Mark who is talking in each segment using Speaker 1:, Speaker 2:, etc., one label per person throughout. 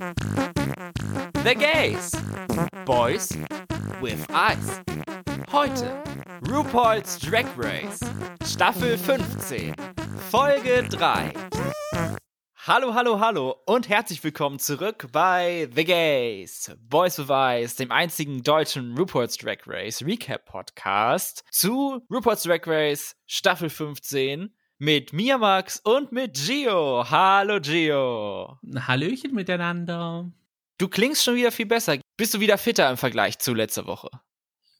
Speaker 1: The Gays. Boys with Eyes. Heute RuPaul's Drag Race. Staffel 15. Folge 3. Hallo, hallo, hallo und herzlich willkommen zurück bei The Gays, Boys with Eyes, dem einzigen deutschen RuPaul's Drag Race Recap Podcast zu RuPaul's Drag Race Staffel 15 mit Mia Max und mit Gio. Hallo Gio.
Speaker 2: Hallöchen miteinander.
Speaker 1: Du klingst schon wieder viel besser. Bist du wieder fitter im Vergleich zu letzter Woche?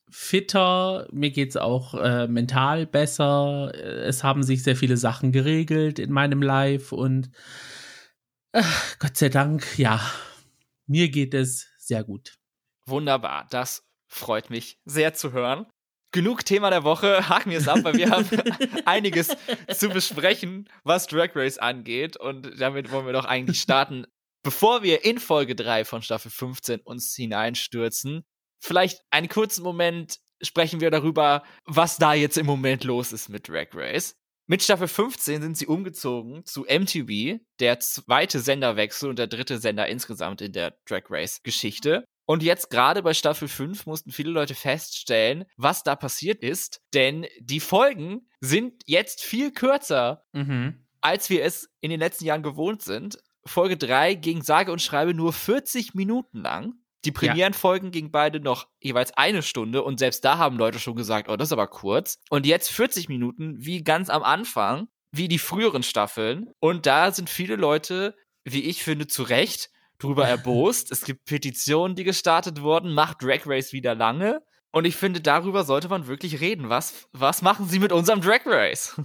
Speaker 2: Fitter, mir geht's auch äh, mental besser. Es haben sich sehr viele Sachen geregelt in meinem Live und äh, Gott sei Dank, ja, mir geht es sehr gut.
Speaker 1: Wunderbar, das freut mich sehr zu hören. Genug Thema der Woche, haken wir es ab, weil wir haben einiges zu besprechen, was Drag Race angeht. Und damit wollen wir doch eigentlich starten. Bevor wir in Folge 3 von Staffel 15 uns hineinstürzen, vielleicht einen kurzen Moment sprechen wir darüber, was da jetzt im Moment los ist mit Drag Race. Mit Staffel 15 sind sie umgezogen zu MTV, der zweite Senderwechsel und der dritte Sender insgesamt in der Drag Race Geschichte. Und jetzt gerade bei Staffel 5 mussten viele Leute feststellen, was da passiert ist, denn die Folgen sind jetzt viel kürzer, mhm. als wir es in den letzten Jahren gewohnt sind. Folge 3 ging sage und schreibe nur 40 Minuten lang. Die Premierenfolgen ja. gingen beide noch jeweils eine Stunde und selbst da haben Leute schon gesagt, oh, das ist aber kurz. Und jetzt 40 Minuten, wie ganz am Anfang, wie die früheren Staffeln. Und da sind viele Leute, wie ich finde, zu Recht drüber erbost. es gibt Petitionen, die gestartet wurden, macht Drag Race wieder lange. Und ich finde, darüber sollte man wirklich reden. Was, was machen sie mit unserem Drag Race?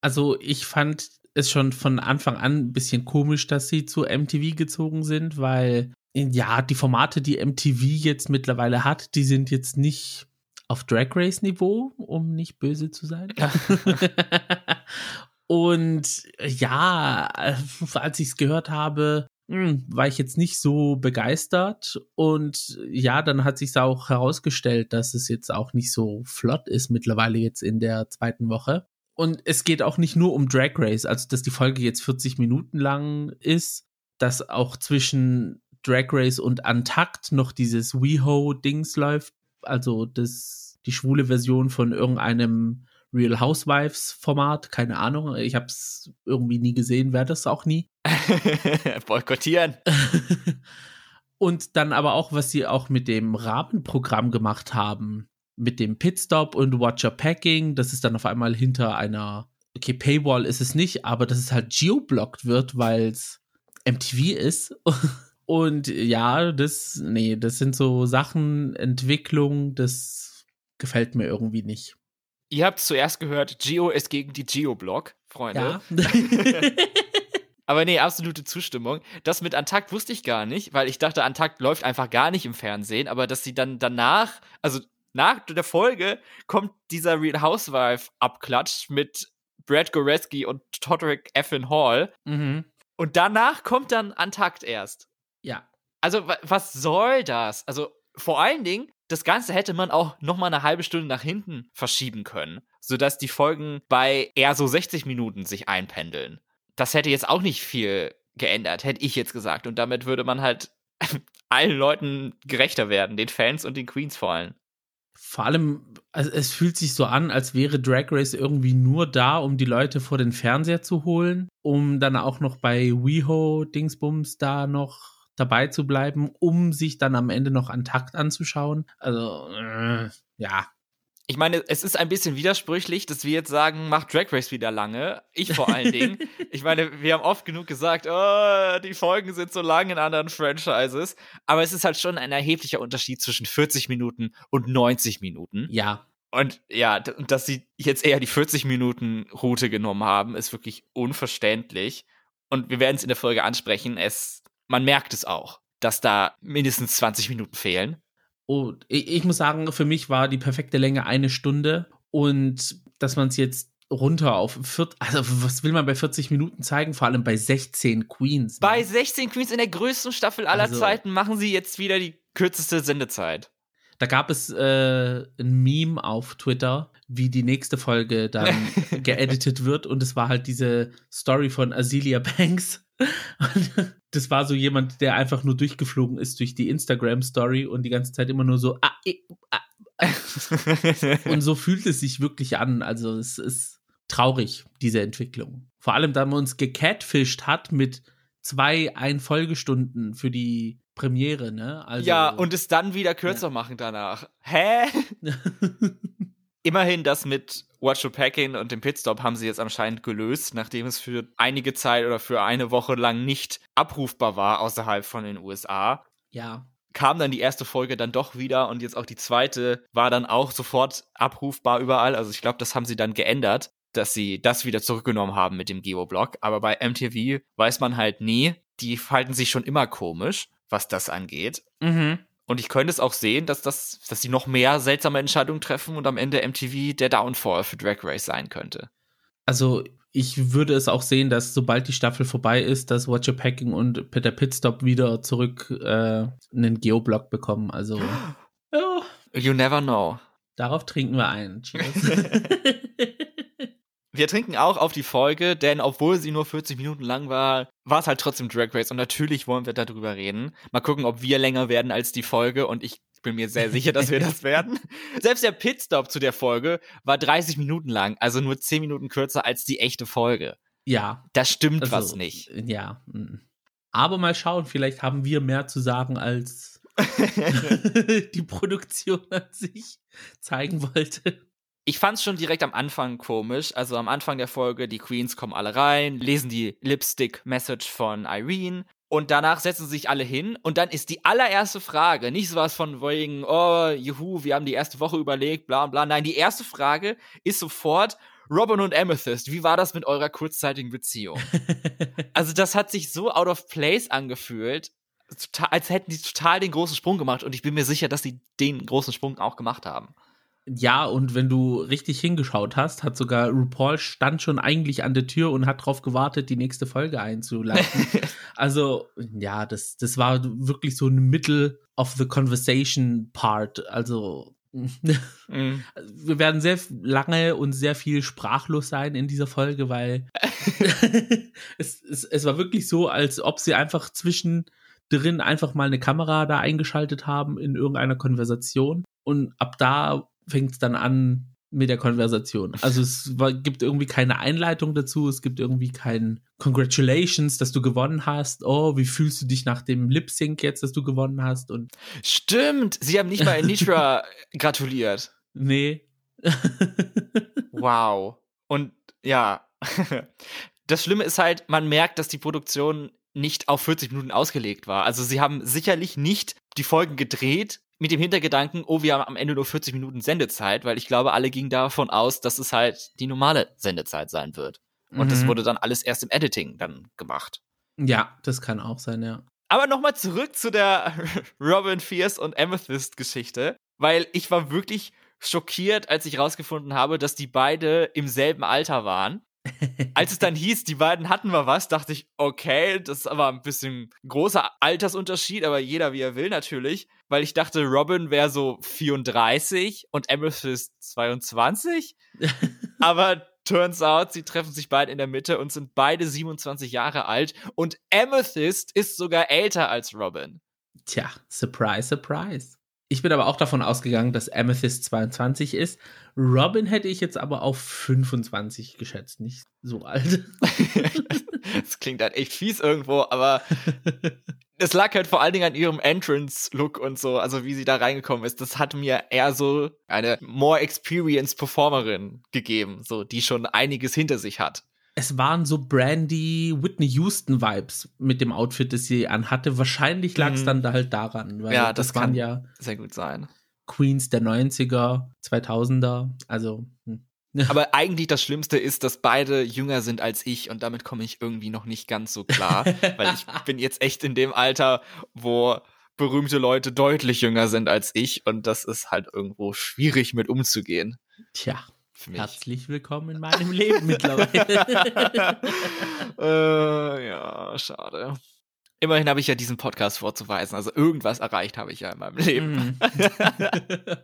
Speaker 2: Also, ich fand es schon von Anfang an ein bisschen komisch, dass sie zu MTV gezogen sind, weil ja, die Formate, die MTV jetzt mittlerweile hat, die sind jetzt nicht auf Drag Race Niveau, um nicht böse zu sein. Und ja, als ich es gehört habe, hm, war ich jetzt nicht so begeistert. Und ja, dann hat sich auch herausgestellt, dass es jetzt auch nicht so flott ist mittlerweile jetzt in der zweiten Woche. Und es geht auch nicht nur um Drag Race, also dass die Folge jetzt 40 Minuten lang ist, dass auch zwischen Drag Race und Antakt noch dieses WeHo-Dings läuft, also das, die schwule Version von irgendeinem Real Housewives-Format, keine Ahnung, ich habe es irgendwie nie gesehen, werde es auch nie.
Speaker 1: Boykottieren.
Speaker 2: und dann aber auch, was sie auch mit dem Rahmenprogramm gemacht haben, mit dem Pitstop und Watcher Packing, das ist dann auf einmal hinter einer, okay, Paywall ist es nicht, aber dass es halt geoblockt wird, weil es MTV ist. Und ja, das, nee, das sind so Sachen, Entwicklung, das gefällt mir irgendwie nicht.
Speaker 1: Ihr habt zuerst gehört, Geo ist gegen die Geoblock, Freunde. Ja. Aber nee, absolute Zustimmung. Das mit Antakt wusste ich gar nicht, weil ich dachte, Antakt läuft einfach gar nicht im Fernsehen, aber dass sie dann danach, also nach der Folge kommt dieser Real Housewife Abklatsch mit Brad Goreski und Todrick Effin Hall. Mhm. Und danach kommt dann Antakt erst.
Speaker 2: Ja.
Speaker 1: Also, was soll das? Also, vor allen Dingen, das Ganze hätte man auch noch mal eine halbe Stunde nach hinten verschieben können, sodass die Folgen bei eher so 60 Minuten sich einpendeln. Das hätte jetzt auch nicht viel geändert, hätte ich jetzt gesagt. Und damit würde man halt allen Leuten gerechter werden, den Fans und den Queens vor allem.
Speaker 2: Vor allem, also es fühlt sich so an, als wäre Drag Race irgendwie nur da, um die Leute vor den Fernseher zu holen, um dann auch noch bei WeHo Dingsbums da noch dabei zu bleiben, um sich dann am Ende noch an Takt anzuschauen. Also, äh, ja.
Speaker 1: Ich meine, es ist ein bisschen widersprüchlich, dass wir jetzt sagen, macht Drag Race wieder lange. Ich vor allen Dingen. Ich meine, wir haben oft genug gesagt, oh, die Folgen sind so lang in anderen Franchises. Aber es ist halt schon ein erheblicher Unterschied zwischen 40 Minuten und 90 Minuten.
Speaker 2: Ja.
Speaker 1: Und ja, dass sie jetzt eher die 40 Minuten Route genommen haben, ist wirklich unverständlich. Und wir werden es in der Folge ansprechen. Es man merkt es auch, dass da mindestens 20 Minuten fehlen.
Speaker 2: Und ich, ich muss sagen, für mich war die perfekte Länge eine Stunde und dass man es jetzt runter auf 40, also was will man bei 40 Minuten zeigen, vor allem bei 16 Queens.
Speaker 1: Ne? Bei 16 Queens in der größten Staffel aller also, Zeiten machen sie jetzt wieder die kürzeste Sendezeit.
Speaker 2: Da gab es äh, ein Meme auf Twitter, wie die nächste Folge dann geeditet wird und es war halt diese Story von Azealia Banks, das war so jemand, der einfach nur durchgeflogen ist durch die Instagram-Story und die ganze Zeit immer nur so, ah, eh, ah, ah. und so fühlt es sich wirklich an. Also es ist traurig, diese Entwicklung. Vor allem, da man uns gecatfischt hat mit zwei Einfolgestunden für die Premiere, ne?
Speaker 1: Also, ja, und es dann wieder kürzer ja. machen danach. Hä? Immerhin das mit Watch Packing und dem Pitstop haben sie jetzt anscheinend gelöst, nachdem es für einige Zeit oder für eine Woche lang nicht abrufbar war außerhalb von den USA.
Speaker 2: Ja.
Speaker 1: Kam dann die erste Folge dann doch wieder und jetzt auch die zweite war dann auch sofort abrufbar überall. Also ich glaube, das haben sie dann geändert, dass sie das wieder zurückgenommen haben mit dem Geoblock. Aber bei MTV weiß man halt nie. Die verhalten sich schon immer komisch, was das angeht.
Speaker 2: Mhm.
Speaker 1: Und ich könnte es auch sehen, dass das, dass sie noch mehr seltsame Entscheidungen treffen und am Ende MTV der Downfall für Drag Race sein könnte.
Speaker 2: Also ich würde es auch sehen, dass sobald die Staffel vorbei ist, dass Watcher Packing und Peter Pitstop wieder zurück äh, einen Geoblock bekommen. Also
Speaker 1: ja. You never know.
Speaker 2: Darauf trinken wir ein. Cheers.
Speaker 1: Wir trinken auch auf die Folge, denn obwohl sie nur 40 Minuten lang war, war es halt trotzdem Drag Race und natürlich wollen wir darüber reden. Mal gucken, ob wir länger werden als die Folge und ich bin mir sehr sicher, dass wir das werden. Selbst der Pitstop zu der Folge war 30 Minuten lang, also nur 10 Minuten kürzer als die echte Folge.
Speaker 2: Ja.
Speaker 1: Da stimmt also, was nicht.
Speaker 2: Ja. Mm. Aber mal schauen, vielleicht haben wir mehr zu sagen als die Produktion an sich zeigen wollte
Speaker 1: ich fand's schon direkt am Anfang komisch. Also am Anfang der Folge, die Queens kommen alle rein, lesen die Lipstick-Message von Irene. Und danach setzen sich alle hin und dann ist die allererste Frage, nicht sowas von wegen, oh, juhu, wir haben die erste Woche überlegt, bla bla. Nein, die erste Frage ist sofort, Robin und Amethyst, wie war das mit eurer kurzzeitigen Beziehung? also das hat sich so out of place angefühlt, als hätten die total den großen Sprung gemacht und ich bin mir sicher, dass sie den großen Sprung auch gemacht haben.
Speaker 2: Ja, und wenn du richtig hingeschaut hast, hat sogar RuPaul stand schon eigentlich an der Tür und hat darauf gewartet, die nächste Folge einzuleiten. also, ja, das, das war wirklich so ein Middle of the Conversation Part. Also, mhm. wir werden sehr lange und sehr viel sprachlos sein in dieser Folge, weil es, es, es war wirklich so, als ob sie einfach zwischendrin einfach mal eine Kamera da eingeschaltet haben in irgendeiner Konversation. Und ab da fängt es dann an mit der Konversation. Also es war, gibt irgendwie keine Einleitung dazu, es gibt irgendwie kein Congratulations, dass du gewonnen hast. Oh, wie fühlst du dich nach dem Lip Sync jetzt, dass du gewonnen hast? Und
Speaker 1: Stimmt, sie haben nicht mal Nitra gratuliert.
Speaker 2: Nee.
Speaker 1: wow. Und ja, das Schlimme ist halt, man merkt, dass die Produktion nicht auf 40 Minuten ausgelegt war. Also sie haben sicherlich nicht die Folgen gedreht mit dem Hintergedanken, oh, wir haben am Ende nur 40 Minuten Sendezeit, weil ich glaube, alle gingen davon aus, dass es halt die normale Sendezeit sein wird. Und mhm. das wurde dann alles erst im Editing dann gemacht.
Speaker 2: Ja, das kann auch sein, ja.
Speaker 1: Aber nochmal zurück zu der Robin Fierce und Amethyst Geschichte, weil ich war wirklich schockiert, als ich rausgefunden habe, dass die beide im selben Alter waren. Als es dann hieß, die beiden hatten wir was, dachte ich, okay, das ist aber ein bisschen großer Altersunterschied, aber jeder wie er will natürlich, weil ich dachte, Robin wäre so 34 und Amethyst 22. aber turns out, sie treffen sich beide in der Mitte und sind beide 27 Jahre alt und Amethyst ist sogar älter als Robin.
Speaker 2: Tja, surprise, surprise. Ich bin aber auch davon ausgegangen, dass Amethyst 22 ist. Robin hätte ich jetzt aber auf 25 geschätzt, nicht so alt.
Speaker 1: das klingt halt echt fies irgendwo, aber es lag halt vor allen Dingen an ihrem Entrance-Look und so, also wie sie da reingekommen ist. Das hat mir eher so eine more experienced Performerin gegeben, so die schon einiges hinter sich hat
Speaker 2: es waren so Brandy Whitney Houston Vibes mit dem Outfit, das sie anhatte. Wahrscheinlich lag es mhm. dann da halt daran, weil ja, das, das waren ja
Speaker 1: sehr gut sein.
Speaker 2: Queens der 90er, 2000er, also hm.
Speaker 1: aber eigentlich das Schlimmste ist, dass beide jünger sind als ich und damit komme ich irgendwie noch nicht ganz so klar, weil ich bin jetzt echt in dem Alter, wo berühmte Leute deutlich jünger sind als ich und das ist halt irgendwo schwierig mit umzugehen.
Speaker 2: Tja, Herzlich willkommen in meinem Leben mittlerweile.
Speaker 1: äh, ja, schade. Immerhin habe ich ja diesen Podcast vorzuweisen. Also irgendwas erreicht habe ich ja in meinem Leben. Mhm.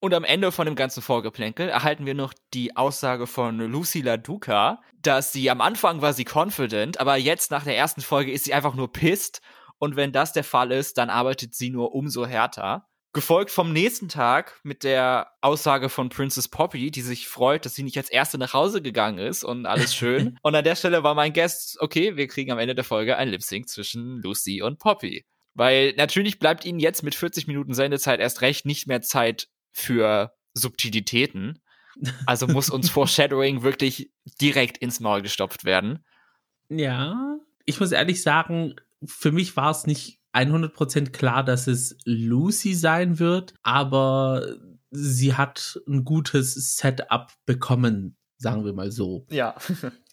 Speaker 1: Und am Ende von dem ganzen Vorgeplänkel erhalten wir noch die Aussage von Lucy LaDuca, dass sie am Anfang war sie confident, aber jetzt nach der ersten Folge ist sie einfach nur pissed. Und wenn das der Fall ist, dann arbeitet sie nur umso härter. Gefolgt vom nächsten Tag mit der Aussage von Princess Poppy, die sich freut, dass sie nicht als Erste nach Hause gegangen ist und alles schön. und an der Stelle war mein Guest, okay, wir kriegen am Ende der Folge ein Lip Sync zwischen Lucy und Poppy. Weil natürlich bleibt ihnen jetzt mit 40 Minuten Sendezeit erst recht nicht mehr Zeit für Subtilitäten. Also muss uns Foreshadowing wirklich direkt ins Maul gestopft werden.
Speaker 2: Ja, ich muss ehrlich sagen, für mich war es nicht 100% klar, dass es Lucy sein wird, aber sie hat ein gutes Setup bekommen, sagen wir mal so.
Speaker 1: Ja.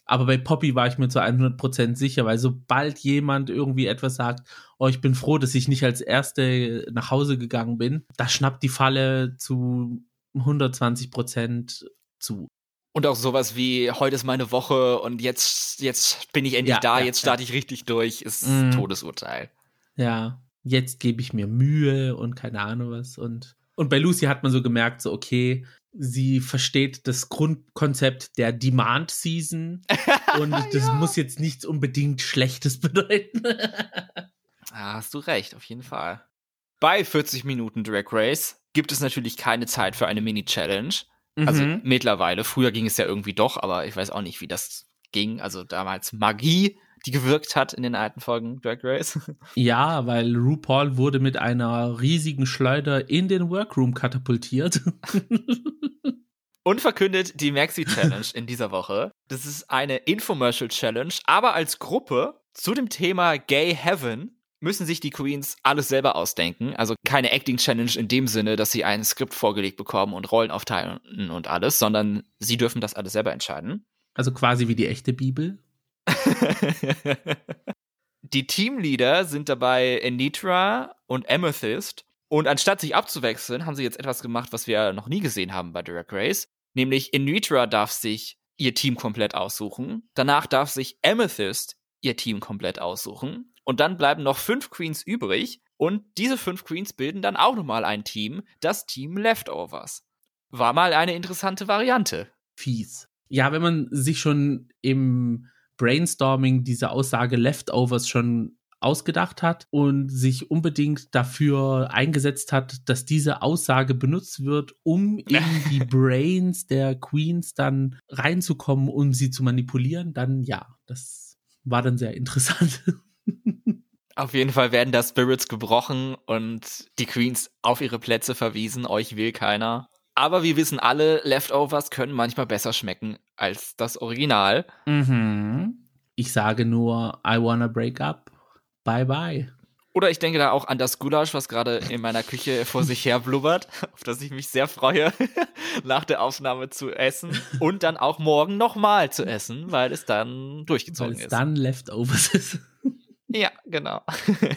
Speaker 2: Aber bei Poppy war ich mir zu 100% sicher, weil sobald jemand irgendwie etwas sagt, oh, ich bin froh, dass ich nicht als Erste nach Hause gegangen bin, da schnappt die Falle zu 120% zu.
Speaker 1: Und auch sowas wie, heute ist meine Woche und jetzt, jetzt bin ich endlich
Speaker 2: Ja,
Speaker 1: da,
Speaker 2: ja,
Speaker 1: jetzt starte ich richtig durch, ist
Speaker 2: Mhm.
Speaker 1: Todesurteil.
Speaker 2: Ja, jetzt gebe ich mir Mühe und keine Ahnung was. Und, und bei Lucy hat man so gemerkt, so, okay, sie versteht das Grundkonzept der Demand Season und das
Speaker 1: Ja.
Speaker 2: muss jetzt nichts unbedingt Schlechtes bedeuten.
Speaker 1: Ah, hast du recht, auf jeden Fall. Bei 40 Minuten Drag Race gibt es natürlich keine Zeit für eine Mini-Challenge. Also
Speaker 2: Mhm.
Speaker 1: mittlerweile. Früher ging es ja irgendwie doch, aber ich weiß auch nicht, wie das ging. Also damals Magie, die gewirkt hat in den alten Folgen Drag Race.
Speaker 2: Ja, weil RuPaul wurde mit einer riesigen Schleuder in den Workroom katapultiert.
Speaker 1: Und verkündet die Maxi Challenge in dieser Woche. Das ist eine Infomercial Challenge, aber als Gruppe zu dem Thema Gay Heaven müssen sich die Queens alles selber ausdenken. Also keine Acting Challenge in dem Sinne, dass sie ein Skript vorgelegt bekommen und Rollen aufteilen und alles, sondern sie dürfen das alles selber entscheiden.
Speaker 2: Also quasi wie die echte Bibel.
Speaker 1: die Teamleader sind dabei Anitra und Amethyst. Und anstatt sich abzuwechseln, haben sie jetzt etwas gemacht, was wir noch nie gesehen haben bei Drag Race. Nämlich Anitra darf sich ihr Team komplett aussuchen. Danach darf sich Amethyst ihr Team komplett aussuchen. Und dann bleiben noch fünf Queens übrig. Und diese fünf Queens bilden dann auch nochmal ein Team, das Team Leftovers. War mal eine interessante Variante.
Speaker 2: Fies. Ja, wenn man sich schon im Brainstorming diese Aussage Leftovers schon ausgedacht hat und sich unbedingt dafür eingesetzt hat, dass diese Aussage benutzt wird, um in die Brains der Queens dann reinzukommen, um sie zu manipulieren, dann ja, das war dann sehr interessant.
Speaker 1: Auf jeden Fall werden da Spirits gebrochen und die Queens auf ihre Plätze verwiesen. Euch will keiner. Aber wir wissen alle, Leftovers können manchmal besser schmecken als das Original.
Speaker 2: Mhm. Ich sage nur, I wanna break up. Bye bye.
Speaker 1: Oder ich denke da auch an das Gulasch, was gerade in meiner Küche vor sich her blubbert, auf das ich mich sehr freue, nach der Aufnahme zu essen und dann auch morgen nochmal zu essen, weil es dann
Speaker 2: Weil
Speaker 1: durchgezogen
Speaker 2: es
Speaker 1: ist.
Speaker 2: dann Leftovers ist.
Speaker 1: Ja, genau.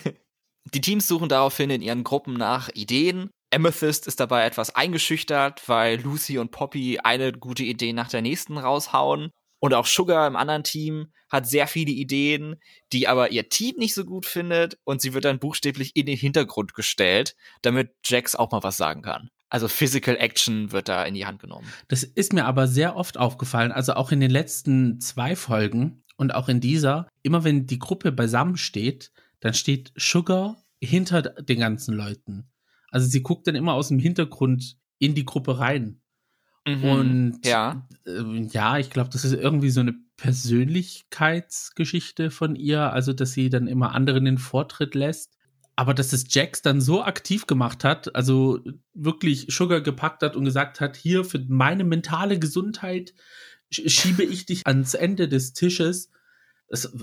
Speaker 1: Die Teams suchen daraufhin in ihren Gruppen nach Ideen. Amethyst ist dabei etwas eingeschüchtert, weil Lucy und Poppy eine gute Idee nach der nächsten raushauen. Und auch Sugar im anderen Team hat sehr viele Ideen, die aber ihr Team nicht so gut findet. Und sie wird dann buchstäblich in den Hintergrund gestellt, damit Jax auch mal was sagen kann. Also Physical Action wird da in die Hand genommen.
Speaker 2: Das ist mir aber sehr oft aufgefallen, also auch in den letzten zwei Folgen und auch in dieser, immer wenn die Gruppe beisammen steht, dann steht Sugar hinter den ganzen Leuten. Also sie guckt dann immer aus dem Hintergrund in die Gruppe rein. Und
Speaker 1: ja.
Speaker 2: äh, ja, ich glaube, das ist irgendwie so eine Persönlichkeitsgeschichte von ihr, also dass sie dann immer anderen den Vortritt lässt. Aber dass es Jax dann so aktiv gemacht hat, also wirklich Sugar gepackt hat und gesagt hat, hier für meine mentale Gesundheit sch- schiebe ich dich ans Ende des Tisches. Das,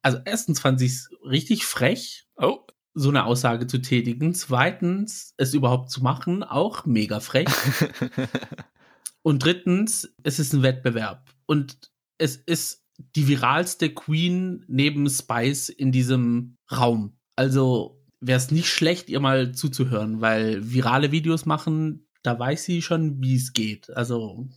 Speaker 2: also erstens fand ich es richtig frech,
Speaker 1: Oh.
Speaker 2: So eine Aussage zu tätigen. Zweitens, es überhaupt zu machen, auch mega frech. Und drittens, es ist ein Wettbewerb. Und es ist die viralste Queen neben Spice in diesem Raum. Also wäre es nicht schlecht, ihr mal zuzuhören, weil virale Videos machen, da weiß sie schon, wie es geht. Also,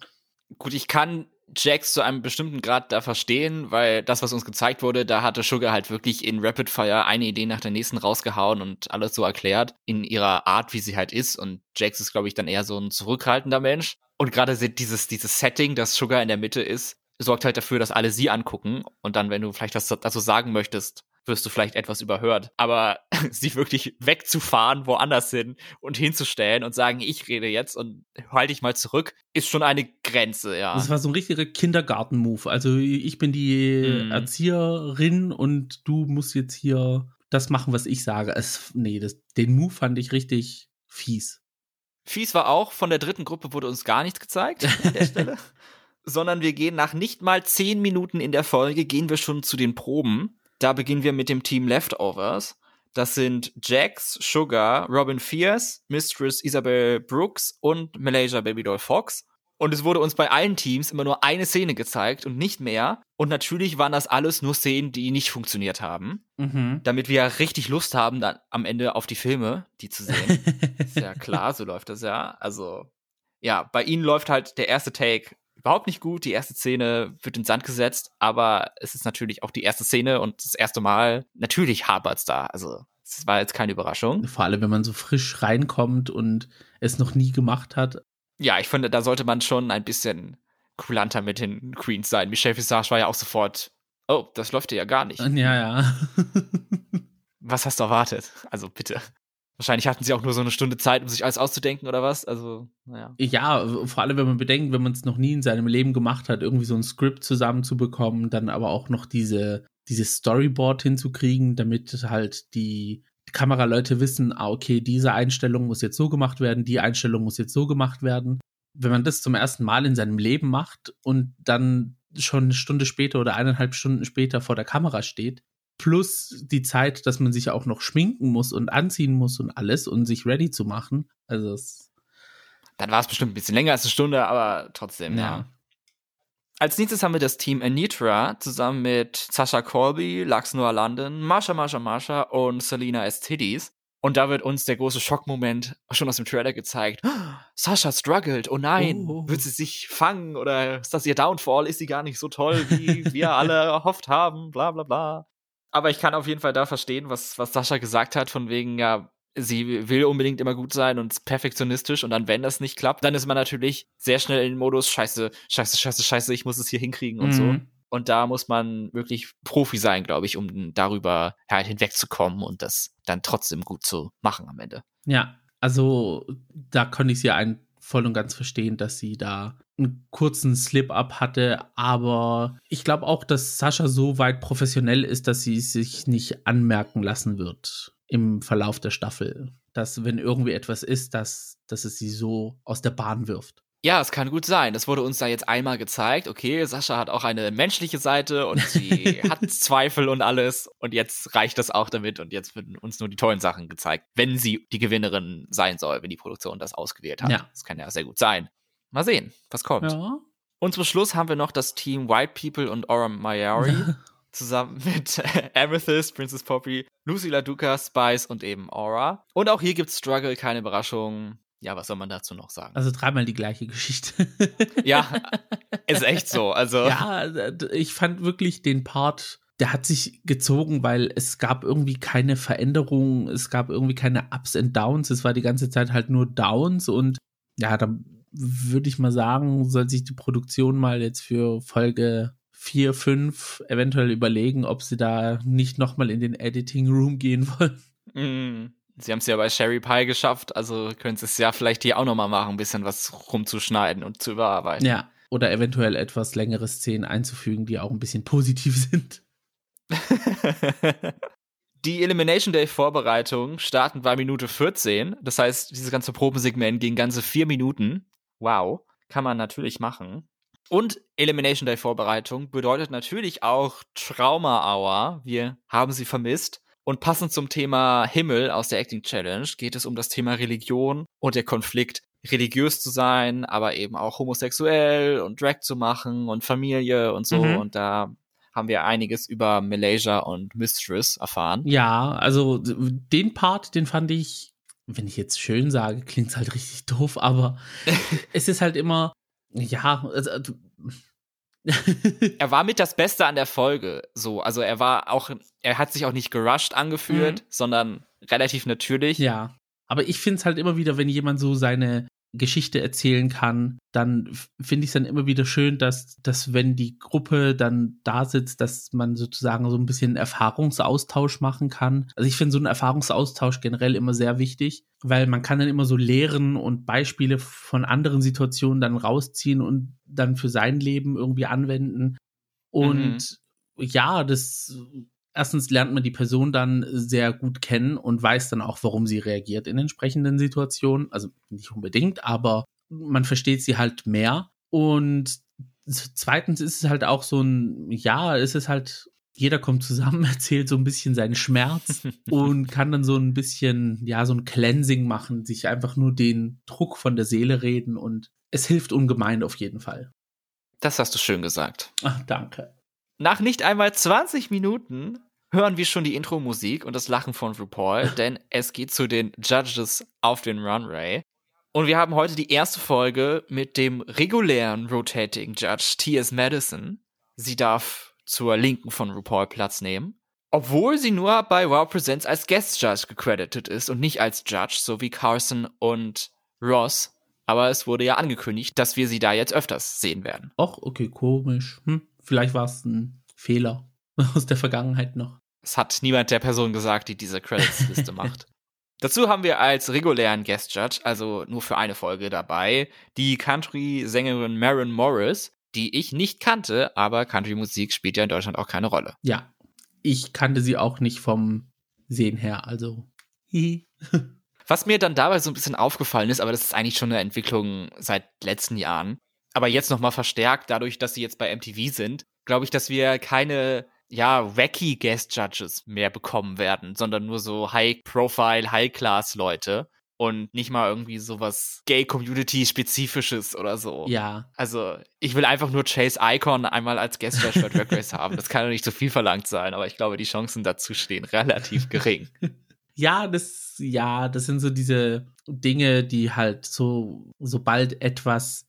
Speaker 1: Gut, ich kann Jax zu einem bestimmten Grad da verstehen, weil das, was uns gezeigt wurde, da hatte Sugar halt wirklich in Rapid Fire eine Idee nach der nächsten rausgehauen und alles so erklärt in ihrer Art, wie sie halt ist. Und Jax ist, glaube ich, dann eher so ein zurückhaltender Mensch. Und gerade dieses, dieses Setting, dass Sugar in der Mitte ist, sorgt halt dafür, dass alle sie angucken. Und dann, wenn du vielleicht was dazu sagen möchtest, wirst du vielleicht etwas überhört. Aber sie wirklich wegzufahren, woanders hin und hinzustellen und sagen, ich rede jetzt und halte dich mal zurück, ist schon eine Grenze, ja.
Speaker 2: Das war so ein richtiger Kindergarten-Move. Also ich bin die mhm. Erzieherin und du musst jetzt hier das machen, was ich sage. Es, nee, das, den Move fand ich richtig fies.
Speaker 1: Fies war auch, von der dritten Gruppe wurde uns gar nichts gezeigt an der Stelle. Sondern wir gehen nach nicht mal zehn Minuten in der Folge, gehen wir schon zu den Proben. Da beginnen wir mit dem Team Leftovers. Das sind Jax, Sugar, Robin Fierce, Mistress Isabel Brooks und Malaysia Babydoll Fox. Und es wurde uns bei allen Teams immer nur eine Szene gezeigt und nicht mehr. Und natürlich waren das alles nur Szenen, die nicht funktioniert haben. Mhm. Damit wir richtig Lust haben, dann am Ende auf die Filme, die zu sehen. ist ja klar, so läuft das ja. Also, ja, bei ihnen läuft halt der erste Take überhaupt nicht gut. Die erste Szene wird in Sand gesetzt, aber es ist natürlich auch die erste Szene und das erste Mal. Natürlich hapert's da. Also, es war jetzt keine Überraschung.
Speaker 2: Vor allem, wenn man so frisch reinkommt und es noch nie gemacht hat.
Speaker 1: Ja, ich finde, da sollte man schon ein bisschen kulanter mit den Queens sein. Michelle Visage war ja auch sofort, oh, das läuft ja gar nicht.
Speaker 2: Ja, ja.
Speaker 1: Was hast du erwartet? Also bitte. Wahrscheinlich hatten sie auch nur so eine Stunde Zeit, um sich alles auszudenken oder was. Also, naja.
Speaker 2: Ja, vor allem, wenn man bedenkt, wenn man es noch nie in seinem Leben gemacht hat, irgendwie so ein Skript zusammenzubekommen, dann aber auch noch diese, dieses Storyboard hinzukriegen, damit halt die Kameraleute wissen, ah, okay, diese Einstellung muss jetzt so gemacht werden, die Einstellung muss jetzt so gemacht werden. Wenn man das zum ersten Mal in seinem Leben macht und dann schon eine Stunde später oder eineinhalb Stunden später vor der Kamera steht, plus die Zeit, dass man sich auch noch schminken muss und anziehen muss und alles und sich ready zu machen. Also es
Speaker 1: dann war es bestimmt ein bisschen länger als eine Stunde, aber trotzdem, ja. ja. Als nächstes haben wir das Team Anitra zusammen mit Sasha Colby, Lux Noah London, Marsha Marsha Marsha und Selena S. Tiddies. Und da wird uns der große Schockmoment schon aus dem Trailer gezeigt. Sasha struggled. Oh nein, oh. wird sie sich fangen oder ist das ihr Downfall? Ist sie gar nicht so toll, wie wir alle erhofft haben? Bla bla bla. Aber ich kann auf jeden Fall da verstehen, was, was Sascha gesagt hat, von wegen, ja, sie will unbedingt immer gut sein und perfektionistisch und dann, wenn das nicht klappt, dann ist man natürlich sehr schnell in den Modus, scheiße, scheiße, scheiße, scheiße, ich muss es hier hinkriegen und mhm. so. Und da muss man wirklich Profi sein, glaube ich, um darüber halt hinwegzukommen und das dann trotzdem gut zu machen am Ende.
Speaker 2: Ja, also da konnte ich sie ein voll und ganz verstehen, dass sie da einen kurzen Slip-up hatte, aber ich glaube auch, dass Sascha so weit professionell ist, dass sie sich nicht anmerken lassen wird im Verlauf der Staffel. Dass, wenn irgendwie etwas ist, dass, dass es sie so aus der Bahn wirft.
Speaker 1: Ja, es kann gut sein. Das wurde uns da jetzt einmal gezeigt. Okay, Sascha hat auch eine menschliche Seite und sie hat Zweifel und alles. Und jetzt reicht das auch damit und jetzt werden uns nur die tollen Sachen gezeigt, wenn sie die Gewinnerin sein soll, wenn die Produktion das ausgewählt hat. Ja. Das kann ja sehr gut sein. Mal sehen, was kommt. Ja. Und zum Schluss haben wir noch das Team White People und Aura Mayari. zusammen mit Amethyst, Princess Poppy, Lucy LaDuca, Spice und eben Aura. Und auch hier gibt's Struggle, keine Überraschung. Ja, was soll man dazu noch sagen?
Speaker 2: Also dreimal die gleiche Geschichte.
Speaker 1: ja, ist echt so. Also
Speaker 2: ja, ich fand wirklich den Part, der hat sich gezogen, weil es gab irgendwie keine Veränderung, es gab irgendwie keine Ups und Downs. Es war die ganze Zeit halt nur Downs und ja, da würde ich mal sagen, soll sich die Produktion mal jetzt für Folge 4, 5 eventuell überlegen, ob sie da nicht nochmal in den Editing Room gehen wollen.
Speaker 1: Mm. Sie haben es ja bei Sherry Pie geschafft, also können Sie es ja vielleicht hier auch nochmal machen, ein bisschen was rumzuschneiden und zu überarbeiten.
Speaker 2: Ja, oder eventuell etwas längere Szenen einzufügen, die auch ein bisschen positiv sind.
Speaker 1: die Elimination Day Vorbereitung starten bei Minute 14. Das heißt, dieses ganze Probensegment ging ganze vier Minuten. Wow. Kann man natürlich machen. Und Elimination Day Vorbereitung bedeutet natürlich auch Trauma Hour. Wir haben sie vermisst. Und passend zum Thema Himmel aus der Acting Challenge geht es um das Thema Religion und der Konflikt, religiös zu sein, aber eben auch homosexuell und Drag zu machen und Familie und so. Mhm. Und da haben wir einiges über Malaysia und Mistress erfahren.
Speaker 2: Ja, also den Part, den fand ich, wenn ich jetzt schön sage, klingt halt richtig doof, aber es ist halt immer, ja, also,
Speaker 1: er war mit das Beste an der Folge. So, also er war auch, er hat sich auch nicht gerusht angefühlt, mhm. sondern relativ natürlich.
Speaker 2: Ja. Aber ich finde es halt immer wieder, wenn jemand so seine Geschichte erzählen kann, dann finde ich es dann immer wieder schön, dass, dass wenn die Gruppe dann da sitzt, dass man sozusagen so ein bisschen Erfahrungsaustausch machen kann. Also ich finde so einen Erfahrungsaustausch generell immer sehr wichtig, weil man kann dann immer so Lehren und Beispiele von anderen Situationen dann rausziehen und dann für sein Leben irgendwie anwenden. Und mhm. ja, das erstens lernt man die Person dann sehr gut kennen und weiß dann auch, warum sie reagiert in entsprechenden Situationen. Also nicht unbedingt, aber man versteht sie halt mehr. Und zweitens ist es halt auch so ein, ja, ist es halt, jeder kommt zusammen, erzählt so ein bisschen seinen Schmerz und kann dann so ein bisschen, ja, so ein Cleansing machen, sich einfach nur den Druck von der Seele reden und es hilft ungemein auf jeden Fall.
Speaker 1: Das hast du schön gesagt.
Speaker 2: Ach, danke.
Speaker 1: Nach nicht einmal 20 Minuten hören wir schon die Intro-Musik und das Lachen von RuPaul, denn es geht zu den Judges auf den Runway. Und wir haben heute die erste Folge mit dem regulären Rotating Judge T.S. Madison. Sie darf zur Linken von RuPaul Platz nehmen. Obwohl sie nur bei Wow Presents als Guest Judge gecredited ist und nicht als Judge, so wie Carson und Ross. Aber es wurde ja angekündigt, dass wir sie da jetzt öfters sehen werden.
Speaker 2: Ach, okay, komisch. Hm, vielleicht war es ein Fehler. aus der Vergangenheit noch.
Speaker 1: Es hat niemand der Person gesagt, die diese Credits-Liste macht. Dazu haben wir als regulären Guest Judge, also nur für eine Folge dabei, die Country-Sängerin Maren Morris, die ich nicht kannte, aber Country-Musik spielt ja in Deutschland auch keine Rolle.
Speaker 2: Ja, ich kannte sie auch nicht vom Sehen her, also.
Speaker 1: Was mir dann dabei so ein bisschen aufgefallen ist, aber das ist eigentlich schon eine Entwicklung seit letzten Jahren, aber jetzt nochmal verstärkt, dadurch, dass sie jetzt bei MTV sind, glaube ich, dass wir keine ja, wacky Guest Judges mehr bekommen werden, sondern nur so High-Profile, High-Class-Leute und nicht mal irgendwie sowas Gay-Community-spezifisches oder so.
Speaker 2: Ja.
Speaker 1: Also, ich will einfach nur Chase Icon einmal als Guest Judge bei Drag Race haben. Das kann doch nicht so viel verlangt sein, aber ich glaube, die Chancen dazu stehen relativ gering.
Speaker 2: ja, das, ja, das sind so diese Dinge, die halt so, sobald etwas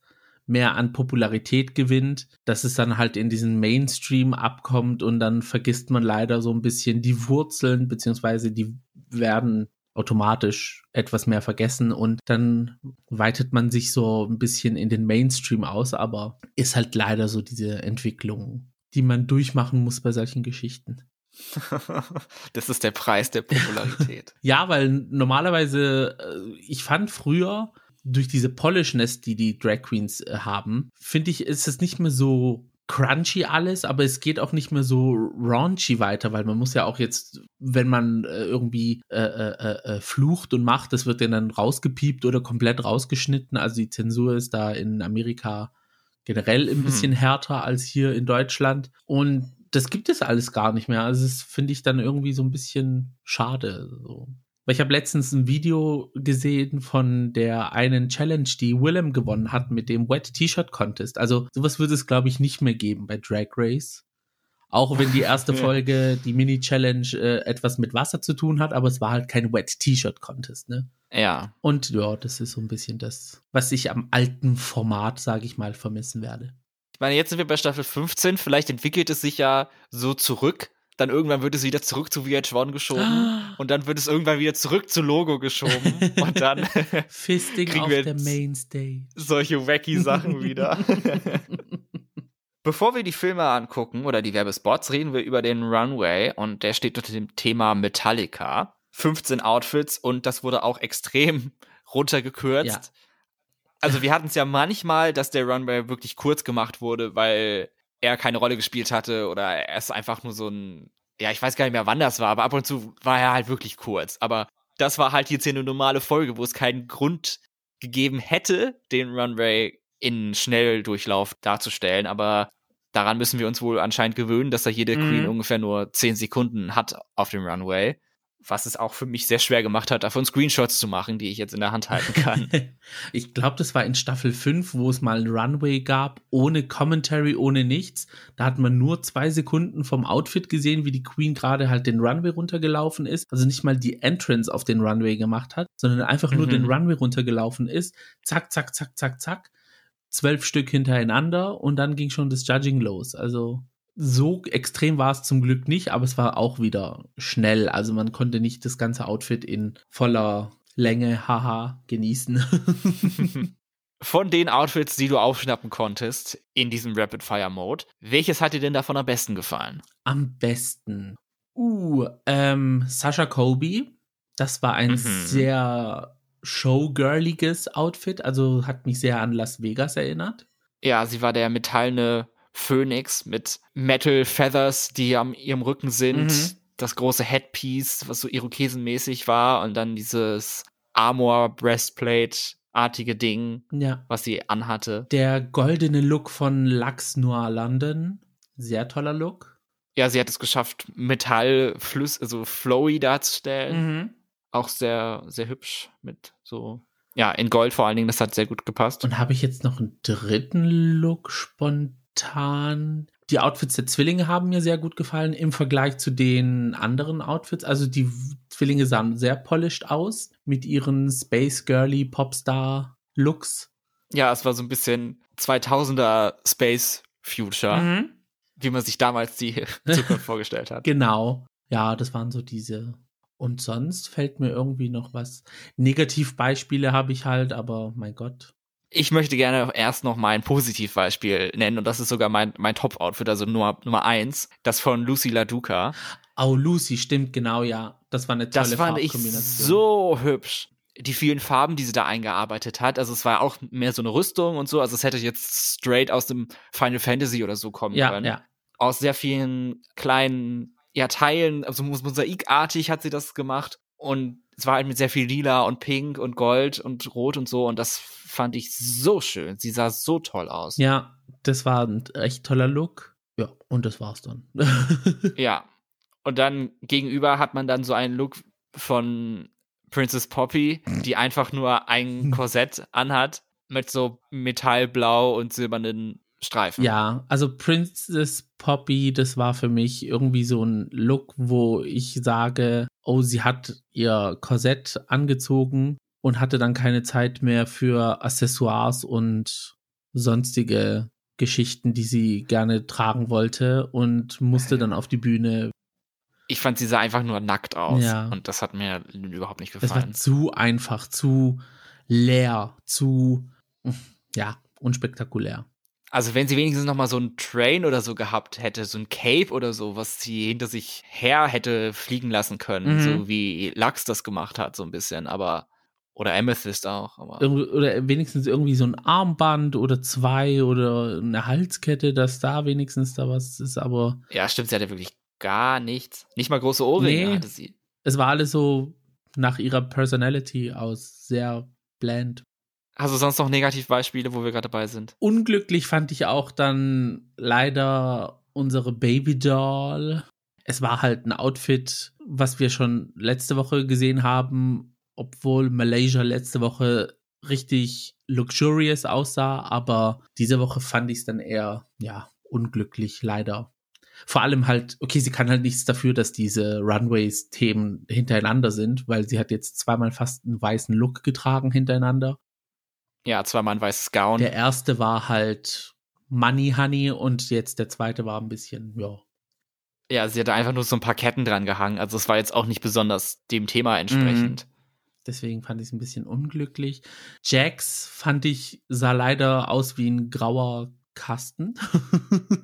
Speaker 2: mehr an Popularität gewinnt, dass es dann halt in diesen Mainstream abkommt und dann vergisst man leider so ein bisschen die Wurzeln, beziehungsweise die werden automatisch etwas mehr vergessen und dann weitet man sich so ein bisschen in den Mainstream aus, aber ist halt leider so diese Entwicklung, die man durchmachen muss bei solchen Geschichten.
Speaker 1: das ist der Preis der Popularität.
Speaker 2: ja, weil normalerweise, äh, ich fand früher, durch diese Polishness, die die Drag Queens äh, haben, finde ich, ist es nicht mehr so crunchy alles, aber es geht auch nicht mehr so raunchy weiter, weil man muss ja auch jetzt, wenn man äh, irgendwie äh, äh, äh, äh flucht und macht, das wird dann rausgepiept oder komplett rausgeschnitten. Also die Zensur ist da in Amerika generell ein hm. bisschen hm. härter als hier in Deutschland. Und das gibt es alles gar nicht mehr. Also das finde ich dann irgendwie so ein bisschen schade. So. Weil ich habe letztens ein Video gesehen von der einen Challenge, die Willem gewonnen hat mit dem Wet T-Shirt Contest. Also sowas würde es, glaube ich, nicht mehr geben bei Drag Race. Auch wenn die erste Folge, die Mini-Challenge, äh, etwas mit Wasser zu tun hat, aber es war halt kein Wet T-Shirt Contest, ne?
Speaker 1: Ja.
Speaker 2: Und ja, das ist so ein bisschen das, was ich am alten Format, sage ich mal, vermissen werde.
Speaker 1: Ich meine, jetzt sind wir bei Staffel 15, vielleicht entwickelt es sich ja so zurück, dann irgendwann wird es wieder zurück zu VH1 geschoben und dann wird es irgendwann wieder zurück zu Logo geschoben und dann
Speaker 2: Fisting kriegen wir der Mainstay.
Speaker 1: Solche wacky Sachen wieder. Bevor wir die Filme angucken oder die Werbespots, reden wir über den Runway und der steht unter dem Thema Metallica. 15 Outfits und das wurde auch extrem runtergekürzt. Ja. Also wir hatten es ja manchmal, dass der Runway wirklich kurz gemacht wurde, weil er keine Rolle gespielt hatte oder er ist einfach nur so ein, ja, ich weiß gar nicht mehr, wann das war, aber ab und zu war er halt wirklich kurz. Aber das war halt jetzt hier eine normale Folge, wo es keinen Grund gegeben hätte, den Runway in Schnelldurchlauf darzustellen. Aber daran müssen wir uns wohl anscheinend gewöhnen, dass da jede mhm. Queen ungefähr nur zehn Sekunden hat auf dem Runway was es auch für mich sehr schwer gemacht hat, davon Screenshots zu machen, die ich jetzt in der Hand halten kann.
Speaker 2: ich glaube, das war in Staffel 5, wo es mal ein Runway gab, ohne Commentary, ohne nichts. Da hat man nur zwei Sekunden vom Outfit gesehen, wie die Queen gerade halt den Runway runtergelaufen ist. Also nicht mal die Entrance auf den Runway gemacht hat, sondern einfach nur mhm. den Runway runtergelaufen ist. Zack, zack, zack, zack, zack. zwölf Stück hintereinander und dann ging schon das Judging los. Also so extrem war es zum Glück nicht, aber es war auch wieder schnell. Also man konnte nicht das ganze Outfit in voller Länge, haha, genießen.
Speaker 1: Von den Outfits, die du aufschnappen konntest in diesem Rapid Fire Mode, welches hat dir denn davon am besten gefallen?
Speaker 2: Am besten. Uh, ähm, Sasha Kobe. Das war ein mhm. sehr showgirliges Outfit, also hat mich sehr an Las Vegas erinnert.
Speaker 1: Ja, sie war der metallene Phönix mit Metal Feathers, die am ihrem Rücken sind. Mhm. Das große Headpiece, was so Irokesenmäßig war und dann dieses Armor Breastplate artige Ding, ja. was sie anhatte.
Speaker 2: Der goldene Look von Lux Noir London, sehr toller Look.
Speaker 1: Ja, sie hat es geschafft, Metall flüss, also flowy darzustellen. Mhm. Auch sehr, sehr hübsch mit so, ja, in Gold vor allen Dingen, das hat sehr gut gepasst.
Speaker 2: Und habe ich jetzt noch einen dritten Look spontan? Die Outfits der Zwillinge haben mir sehr gut gefallen im Vergleich zu den anderen Outfits. Also die Zwillinge sahen sehr polished aus mit ihren Space Girly Popstar Looks.
Speaker 1: Ja, es war so ein bisschen 2000er Space Future, mhm. wie man sich damals die Zukunft vorgestellt hat.
Speaker 2: Genau. Ja, das waren so diese. Und sonst fällt mir irgendwie noch was. Negativbeispiele habe ich halt, aber mein Gott.
Speaker 1: Ich möchte gerne erst noch mein Positivbeispiel nennen und das ist sogar mein, mein Top-Outfit, also Nummer, Nummer eins, das von Lucy LaDuca.
Speaker 2: Oh, Lucy, stimmt, genau, ja. Das war eine tolle
Speaker 1: Das fand ich so hübsch. Die vielen Farben, die sie da eingearbeitet hat, also es war auch mehr so eine Rüstung und so, also es hätte jetzt straight aus dem Final Fantasy oder so kommen
Speaker 2: ja,
Speaker 1: können.
Speaker 2: Ja.
Speaker 1: Aus sehr vielen kleinen ja, Teilen, also mosaikartig hat sie das gemacht und es war halt mit sehr viel lila und pink und gold und rot und so und das fand ich so schön. Sie sah so toll aus.
Speaker 2: Ja, das war ein echt toller Look. Ja, und das war's dann.
Speaker 1: ja. Und dann gegenüber hat man dann so einen Look von Princess Poppy, die einfach nur ein Korsett anhat mit so metallblau und silbernen Streifen.
Speaker 2: Ja, also Princess Poppy, das war für mich irgendwie so ein Look, wo ich sage, oh, sie hat ihr Korsett angezogen und hatte dann keine Zeit mehr für Accessoires und sonstige Geschichten, die sie gerne tragen wollte und musste dann auf die Bühne.
Speaker 1: Ich fand, sie sah einfach nur nackt aus ja. und das hat mir überhaupt nicht gefallen. Das war
Speaker 2: zu einfach, zu leer, zu, ja, unspektakulär.
Speaker 1: Also wenn sie wenigstens noch mal so ein Train oder so gehabt hätte, so ein Cape oder so, was sie hinter sich her hätte fliegen lassen können, mhm. so wie Lux das gemacht hat, so ein bisschen, aber oder Amethyst auch. Aber.
Speaker 2: Oder wenigstens irgendwie so ein Armband oder zwei oder eine Halskette, dass da wenigstens da was ist, aber.
Speaker 1: Ja, stimmt, sie hatte wirklich gar nichts. Nicht mal große Ohrringe nee, hatte sie.
Speaker 2: Es war alles so nach ihrer Personality aus, sehr bland.
Speaker 1: Hast du sonst noch Negativbeispiele, wo wir gerade dabei sind?
Speaker 2: Unglücklich fand ich auch dann leider unsere Babydoll. Es war halt ein Outfit, was wir schon letzte Woche gesehen haben, obwohl Malaysia letzte Woche richtig luxurious aussah, aber diese Woche fand ich es dann eher, ja, unglücklich, leider. Vor allem halt, okay, sie kann halt nichts dafür, dass diese Runways-Themen hintereinander sind, weil sie hat jetzt zweimal fast einen weißen Look getragen hintereinander.
Speaker 1: Ja, zweimal ein weißes Gown.
Speaker 2: Der erste war halt Money Honey und jetzt der zweite war ein bisschen, ja.
Speaker 1: Ja, sie hatte einfach nur so ein paar Ketten dran gehangen. Also es war jetzt auch nicht besonders dem Thema entsprechend. Mhm.
Speaker 2: Deswegen fand ich es ein bisschen unglücklich. Jax fand ich, sah leider aus wie ein grauer Kasten.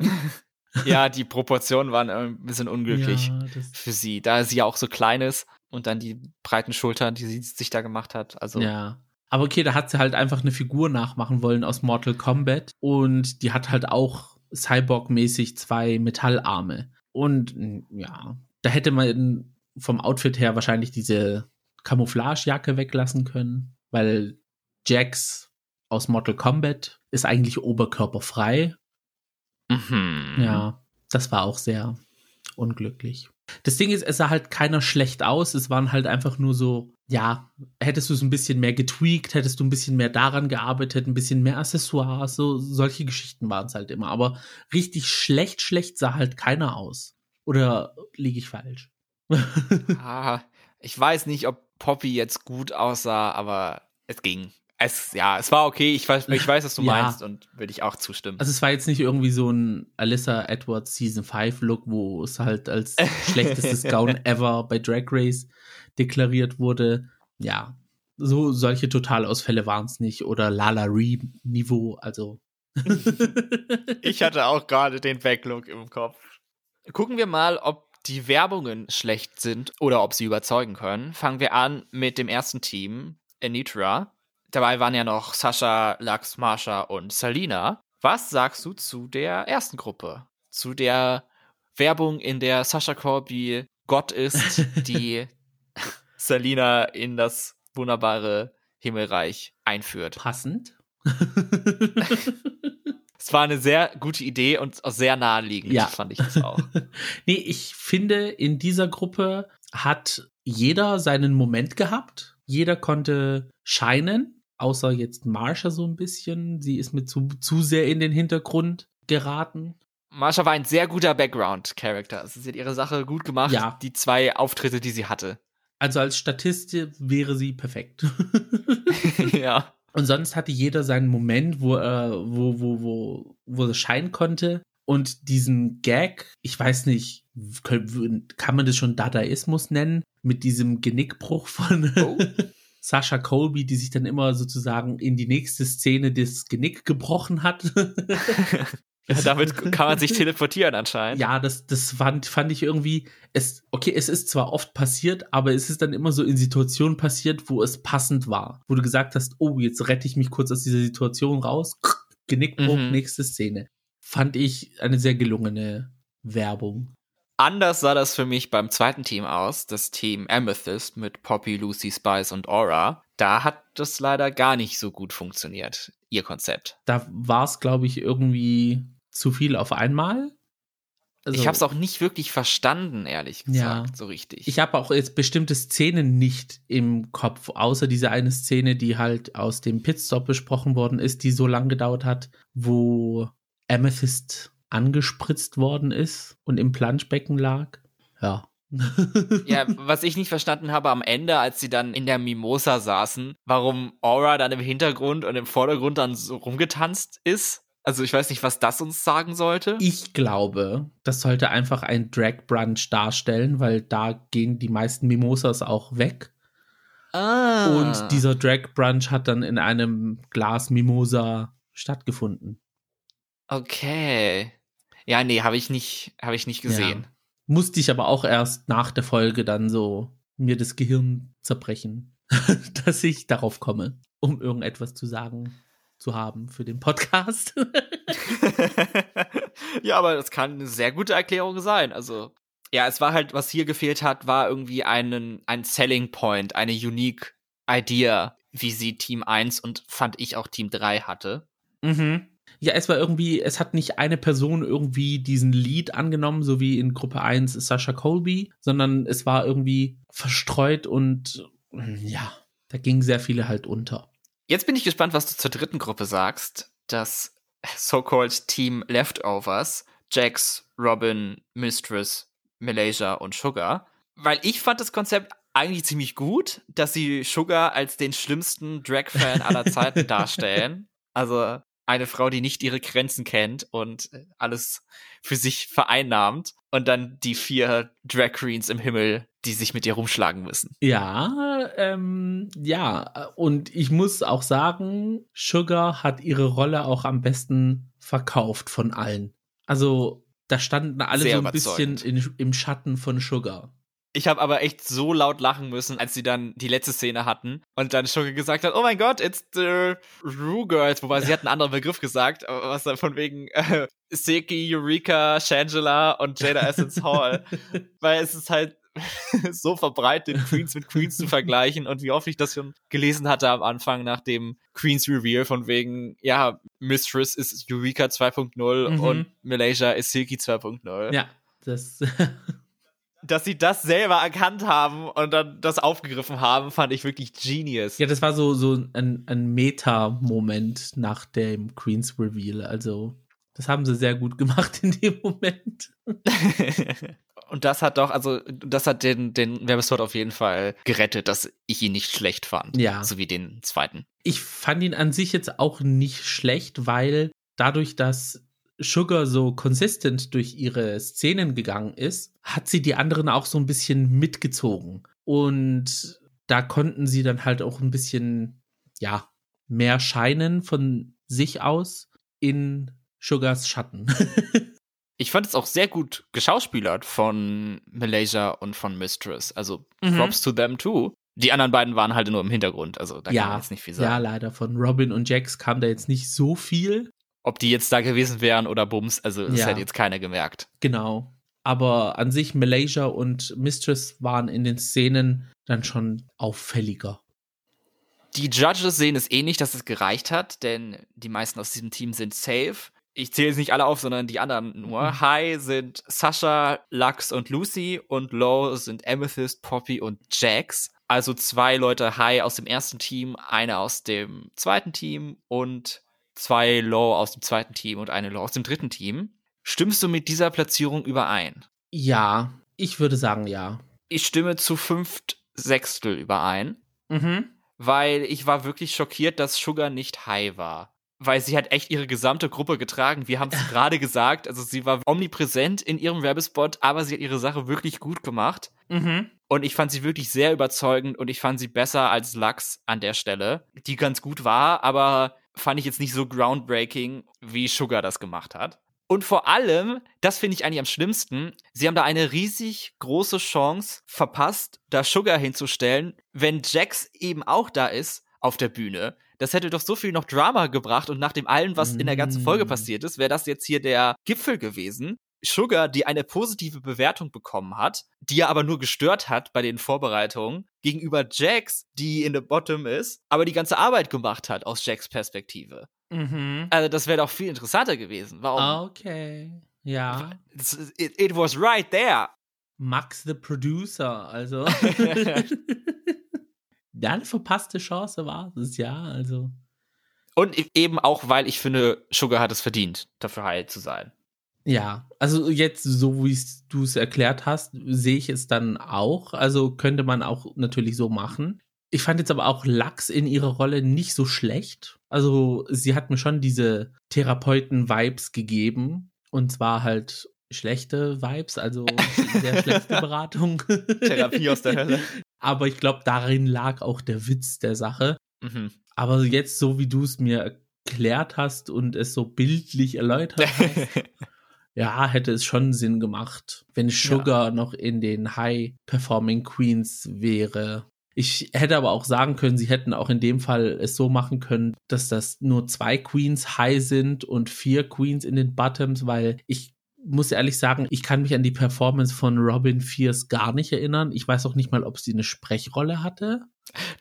Speaker 1: ja, die Proportionen waren ein bisschen unglücklich ja, für sie, da sie ja auch so klein ist und dann die breiten Schultern, die sie sich da gemacht hat. Also
Speaker 2: ja. Aber okay, da hat sie halt einfach eine Figur nachmachen wollen aus Mortal Kombat und die hat halt auch Cyborg-mäßig zwei Metallarme. Und ja, da hätte man vom Outfit her wahrscheinlich diese Camouflagejacke weglassen können, weil Jax aus Mortal Kombat ist eigentlich oberkörperfrei.
Speaker 1: Mhm.
Speaker 2: Ja, das war auch sehr unglücklich. Das Ding ist, es sah halt keiner schlecht aus. Es waren halt einfach nur so, ja, hättest du es ein bisschen mehr getweakt, hättest du ein bisschen mehr daran gearbeitet, ein bisschen mehr Accessoires, so solche Geschichten waren es halt immer. Aber richtig schlecht, schlecht sah halt keiner aus. Oder liege ich falsch?
Speaker 1: ah, ich weiß nicht, ob Poppy jetzt gut aussah, aber es ging. Es, ja, es war okay. Ich weiß, ich weiß was du
Speaker 2: Ja.
Speaker 1: meinst und würde ich auch zustimmen.
Speaker 2: Also es war jetzt nicht irgendwie so ein Alyssa Edwards Season 5 Look, wo es halt als schlechtestes Gown ever bei Drag Race deklariert wurde. Ja, so solche Totalausfälle waren es nicht oder Lala Ree Niveau, also
Speaker 1: Ich hatte auch gerade den Backlook im Kopf. Gucken wir mal, ob die Werbungen schlecht sind oder ob sie überzeugen können. Fangen wir an mit dem ersten Team, Anitra. Dabei waren ja noch Sascha, Lux, Marsha und Salina. Was sagst du zu der ersten Gruppe? Zu der Werbung, in der Sascha Corby Gott ist, die Salina in das wunderbare Himmelreich einführt.
Speaker 2: passend.
Speaker 1: War eine sehr gute Idee und sehr naheliegend,
Speaker 2: Ja.
Speaker 1: fand ich das auch.
Speaker 2: nee, ich finde, in dieser Gruppe hat jeder seinen Moment gehabt. Jeder konnte scheinen, außer jetzt Marsha so ein bisschen. Sie ist mir zu, zu sehr in den Hintergrund geraten.
Speaker 1: Marsha war ein sehr guter Background-Character. Also sie hat ihre Sache gut gemacht,
Speaker 2: Ja.
Speaker 1: die zwei Auftritte, die sie hatte.
Speaker 2: Also als Statistin wäre sie perfekt.
Speaker 1: ja.
Speaker 2: Und sonst hatte jeder seinen Moment, wo er, wo, wo, wo, wo er scheinen konnte. Und diesen Gag, ich weiß nicht, können- kann man das schon Dadaismus nennen? Mit diesem Genickbruch von
Speaker 1: Oh.
Speaker 2: Sascha Colby, die sich dann immer sozusagen in die nächste Szene das Genick gebrochen hat.
Speaker 1: ja. Damit kann man sich teleportieren anscheinend.
Speaker 2: ja, das, das fand, fand ich irgendwie, es, okay, es ist zwar oft passiert, aber es ist dann immer so in Situationen passiert, wo es passend war. Wo du gesagt hast, oh, jetzt rette ich mich kurz aus dieser Situation raus. Genickbruch,
Speaker 1: Mhm.
Speaker 2: nächste Szene. Fand ich eine sehr gelungene Werbung.
Speaker 1: Anders sah das für mich beim zweiten Team aus, das Team Amethyst mit Poppy, Lucy, Spice und Aura. Da hat das leider gar nicht so gut funktioniert, ihr Konzept.
Speaker 2: Da war es, glaube ich, irgendwie zu viel auf einmal. Also,
Speaker 1: ich habe es auch nicht wirklich verstanden, ehrlich
Speaker 2: Ja.
Speaker 1: gesagt, so richtig.
Speaker 2: Ich habe auch jetzt bestimmte Szenen nicht im Kopf, außer diese eine Szene, die halt aus dem Pitstop besprochen worden ist, die so lang gedauert hat, wo Amethyst angespritzt worden ist und im Planschbecken lag. Ja.
Speaker 1: Ja, was ich nicht verstanden habe am Ende, als sie dann in der Mimosa saßen, warum Aura dann im Hintergrund und im Vordergrund dann so rumgetanzt ist. Also ich weiß nicht, was das uns sagen sollte.
Speaker 2: Ich glaube, das sollte einfach ein Drag Brunch darstellen, weil da gehen die meisten Mimosas auch weg.
Speaker 1: ah.
Speaker 2: Und dieser Drag Brunch hat dann in einem Glas Mimosa stattgefunden.
Speaker 1: Okay. Ja, nee, habe ich nicht, habe ich nicht gesehen.
Speaker 2: Ja. Musste ich aber auch erst nach der Folge dann so mir das Gehirn zerbrechen, dass ich darauf komme, um irgendetwas zu sagen zu haben für den Podcast.
Speaker 1: ja, aber das kann eine sehr gute Erklärung sein. Also, ja, es war halt, was hier gefehlt hat, war irgendwie einen, ein Selling Point, eine unique Idea, wie sie Team 1 und fand ich auch Team 3 hatte.
Speaker 2: mhm. Ja, es war irgendwie, es hat nicht eine Person irgendwie diesen Lead angenommen, so wie in Gruppe 1 Sascha Colby, sondern es war irgendwie verstreut und ja, da gingen sehr viele halt unter.
Speaker 1: Jetzt bin ich gespannt, was du zur dritten Gruppe sagst. Das so-called Team Leftovers. Jax, Robin, Mistress, Malaysia und Sugar. Weil ich fand das Konzept eigentlich ziemlich gut, dass sie Sugar als den schlimmsten Drag-Fan aller Zeiten darstellen. Also eine Frau, die nicht ihre Grenzen kennt und alles für sich vereinnahmt. Und dann die vier Drag Queens im Himmel, die sich mit ihr rumschlagen müssen.
Speaker 2: Ja, ähm, ja, und ich muss auch sagen, Sugar hat ihre Rolle auch am besten verkauft von allen. Also, da standen alle
Speaker 1: Sehr
Speaker 2: so ein bisschen in, im Schatten von Sugar.
Speaker 1: Ich habe aber echt so laut lachen müssen, als sie dann die letzte Szene hatten und dann Sugar gesagt hat, oh mein Gott, it's the Rue Girls, wobei sie hat einen anderen Begriff gesagt, aber was dann von wegen äh, Seki, Eureka, Shangela und Jada Essence Hall, weil es ist halt so verbreitet, Queens mit Queens zu vergleichen und wie oft ich das schon gelesen hatte am Anfang nach dem Queens Reveal von wegen, ja, Mistress ist Eureka 2.0
Speaker 2: Mhm.
Speaker 1: und Malaysia ist Silky 2.0
Speaker 2: Ja, das.
Speaker 1: dass sie das selber erkannt haben und dann das aufgegriffen haben, fand ich wirklich genius.
Speaker 2: ja, das war so, so ein, ein Meta-Moment nach dem Queen's Reveal. Also, das haben sie sehr gut gemacht in dem Moment.
Speaker 1: und das hat doch, also das hat den, den Werbespot auf jeden Fall gerettet, dass ich ihn nicht schlecht fand.
Speaker 2: Ja.
Speaker 1: So wie den zweiten.
Speaker 2: Ich fand ihn an sich jetzt auch nicht schlecht, weil dadurch, dass Sugar so konsistent durch ihre Szenen gegangen ist, hat sie die anderen auch so ein bisschen mitgezogen. Und da konnten sie dann halt auch ein bisschen, ja, mehr scheinen von sich aus in Sugars Schatten.
Speaker 1: ich fand es auch sehr gut geschauspielert von Malaysia und von Mistress. Also
Speaker 2: Mhm.
Speaker 1: Props to them too. Die anderen beiden waren halt nur im Hintergrund, also da kann man
Speaker 2: ja,
Speaker 1: jetzt nicht viel
Speaker 2: ja,
Speaker 1: sagen.
Speaker 2: leider. Von Robin und Jax kam da jetzt nicht so viel.
Speaker 1: Ob die jetzt da gewesen wären oder Bums, also das
Speaker 2: Ja.
Speaker 1: hätte jetzt keiner gemerkt.
Speaker 2: Genau. Aber an sich Malaysia und Mistress waren in den Szenen dann schon auffälliger.
Speaker 1: Die Judges sehen es eh nicht, dass es gereicht hat, denn die meisten aus diesem Team sind safe. Ich zähle jetzt nicht alle auf, sondern die anderen nur.
Speaker 2: Mhm.
Speaker 1: High sind Sasha, Lux und Lucy und Low sind Amethyst, Poppy und Jax. Also zwei Leute High aus dem ersten Team, eine aus dem zweiten Team und zwei Low aus dem zweiten Team und eine Low aus dem dritten Team. Stimmst du mit dieser Platzierung überein?
Speaker 2: Ja, ich würde sagen ja.
Speaker 1: Ich stimme zu fünft Sechstel überein.
Speaker 2: Mhm.
Speaker 1: weil ich war wirklich schockiert, dass Sugar nicht high war. Weil sie hat echt ihre gesamte Gruppe getragen. Wir haben es gerade gesagt. Also sie war omnipräsent in ihrem Werbespot, aber sie hat ihre Sache wirklich gut gemacht.
Speaker 2: Mhm.
Speaker 1: Und ich fand sie wirklich sehr überzeugend und ich fand sie besser als Lux an der Stelle, die ganz gut war, aber fand ich jetzt nicht so groundbreaking, wie Sugar das gemacht hat. Und vor allem, das finde ich eigentlich am schlimmsten, sie haben da eine riesig große Chance verpasst, da Sugar hinzustellen, wenn Jax eben auch da ist auf der Bühne. Das hätte doch so viel noch Drama gebracht und nach dem allen, was in der ganzen Folge
Speaker 2: Mm.
Speaker 1: passiert ist, wäre das jetzt hier der Gipfel gewesen. Sugar, die eine positive Bewertung bekommen hat, die er aber nur gestört hat bei den Vorbereitungen, gegenüber Jax, die in the Bottom ist, aber die ganze Arbeit gemacht hat aus Jax Perspektive.
Speaker 2: Mhm.
Speaker 1: Also das wäre doch viel interessanter gewesen. Warum?
Speaker 2: Okay. Ja.
Speaker 1: It, it was right there.
Speaker 2: Max the Producer, also. ja, eine verpasste Chance war es, ja, also.
Speaker 1: Und e- eben auch, weil ich finde, Sugar hat es verdient, dafür high zu sein.
Speaker 2: Ja, also jetzt, so wie du es erklärt hast, sehe ich es dann auch. Also könnte man auch natürlich so machen. Ich fand jetzt aber auch Lachs in ihrer Rolle nicht so schlecht. Also sie hat mir schon diese Therapeuten-Vibes gegeben. Und zwar halt schlechte Vibes, also sehr schlechte Beratung.
Speaker 1: Therapie aus der Hölle.
Speaker 2: Aber ich glaube, darin lag auch der Witz der Sache.
Speaker 1: Mhm.
Speaker 2: Aber jetzt, so wie du es mir erklärt hast und es so bildlich erläutert hast, ja, hätte es schon Sinn gemacht, wenn Sugar noch in den High-Performing Queens wäre. Ich hätte aber auch sagen können, sie hätten auch in dem Fall es so machen können, dass das nur zwei Queens High sind und vier Queens in den Bottoms, weil ich muss ehrlich sagen, ich kann mich an die Performance von Robin Fierce gar nicht erinnern. Ich weiß auch nicht mal, ob sie eine Sprechrolle hatte.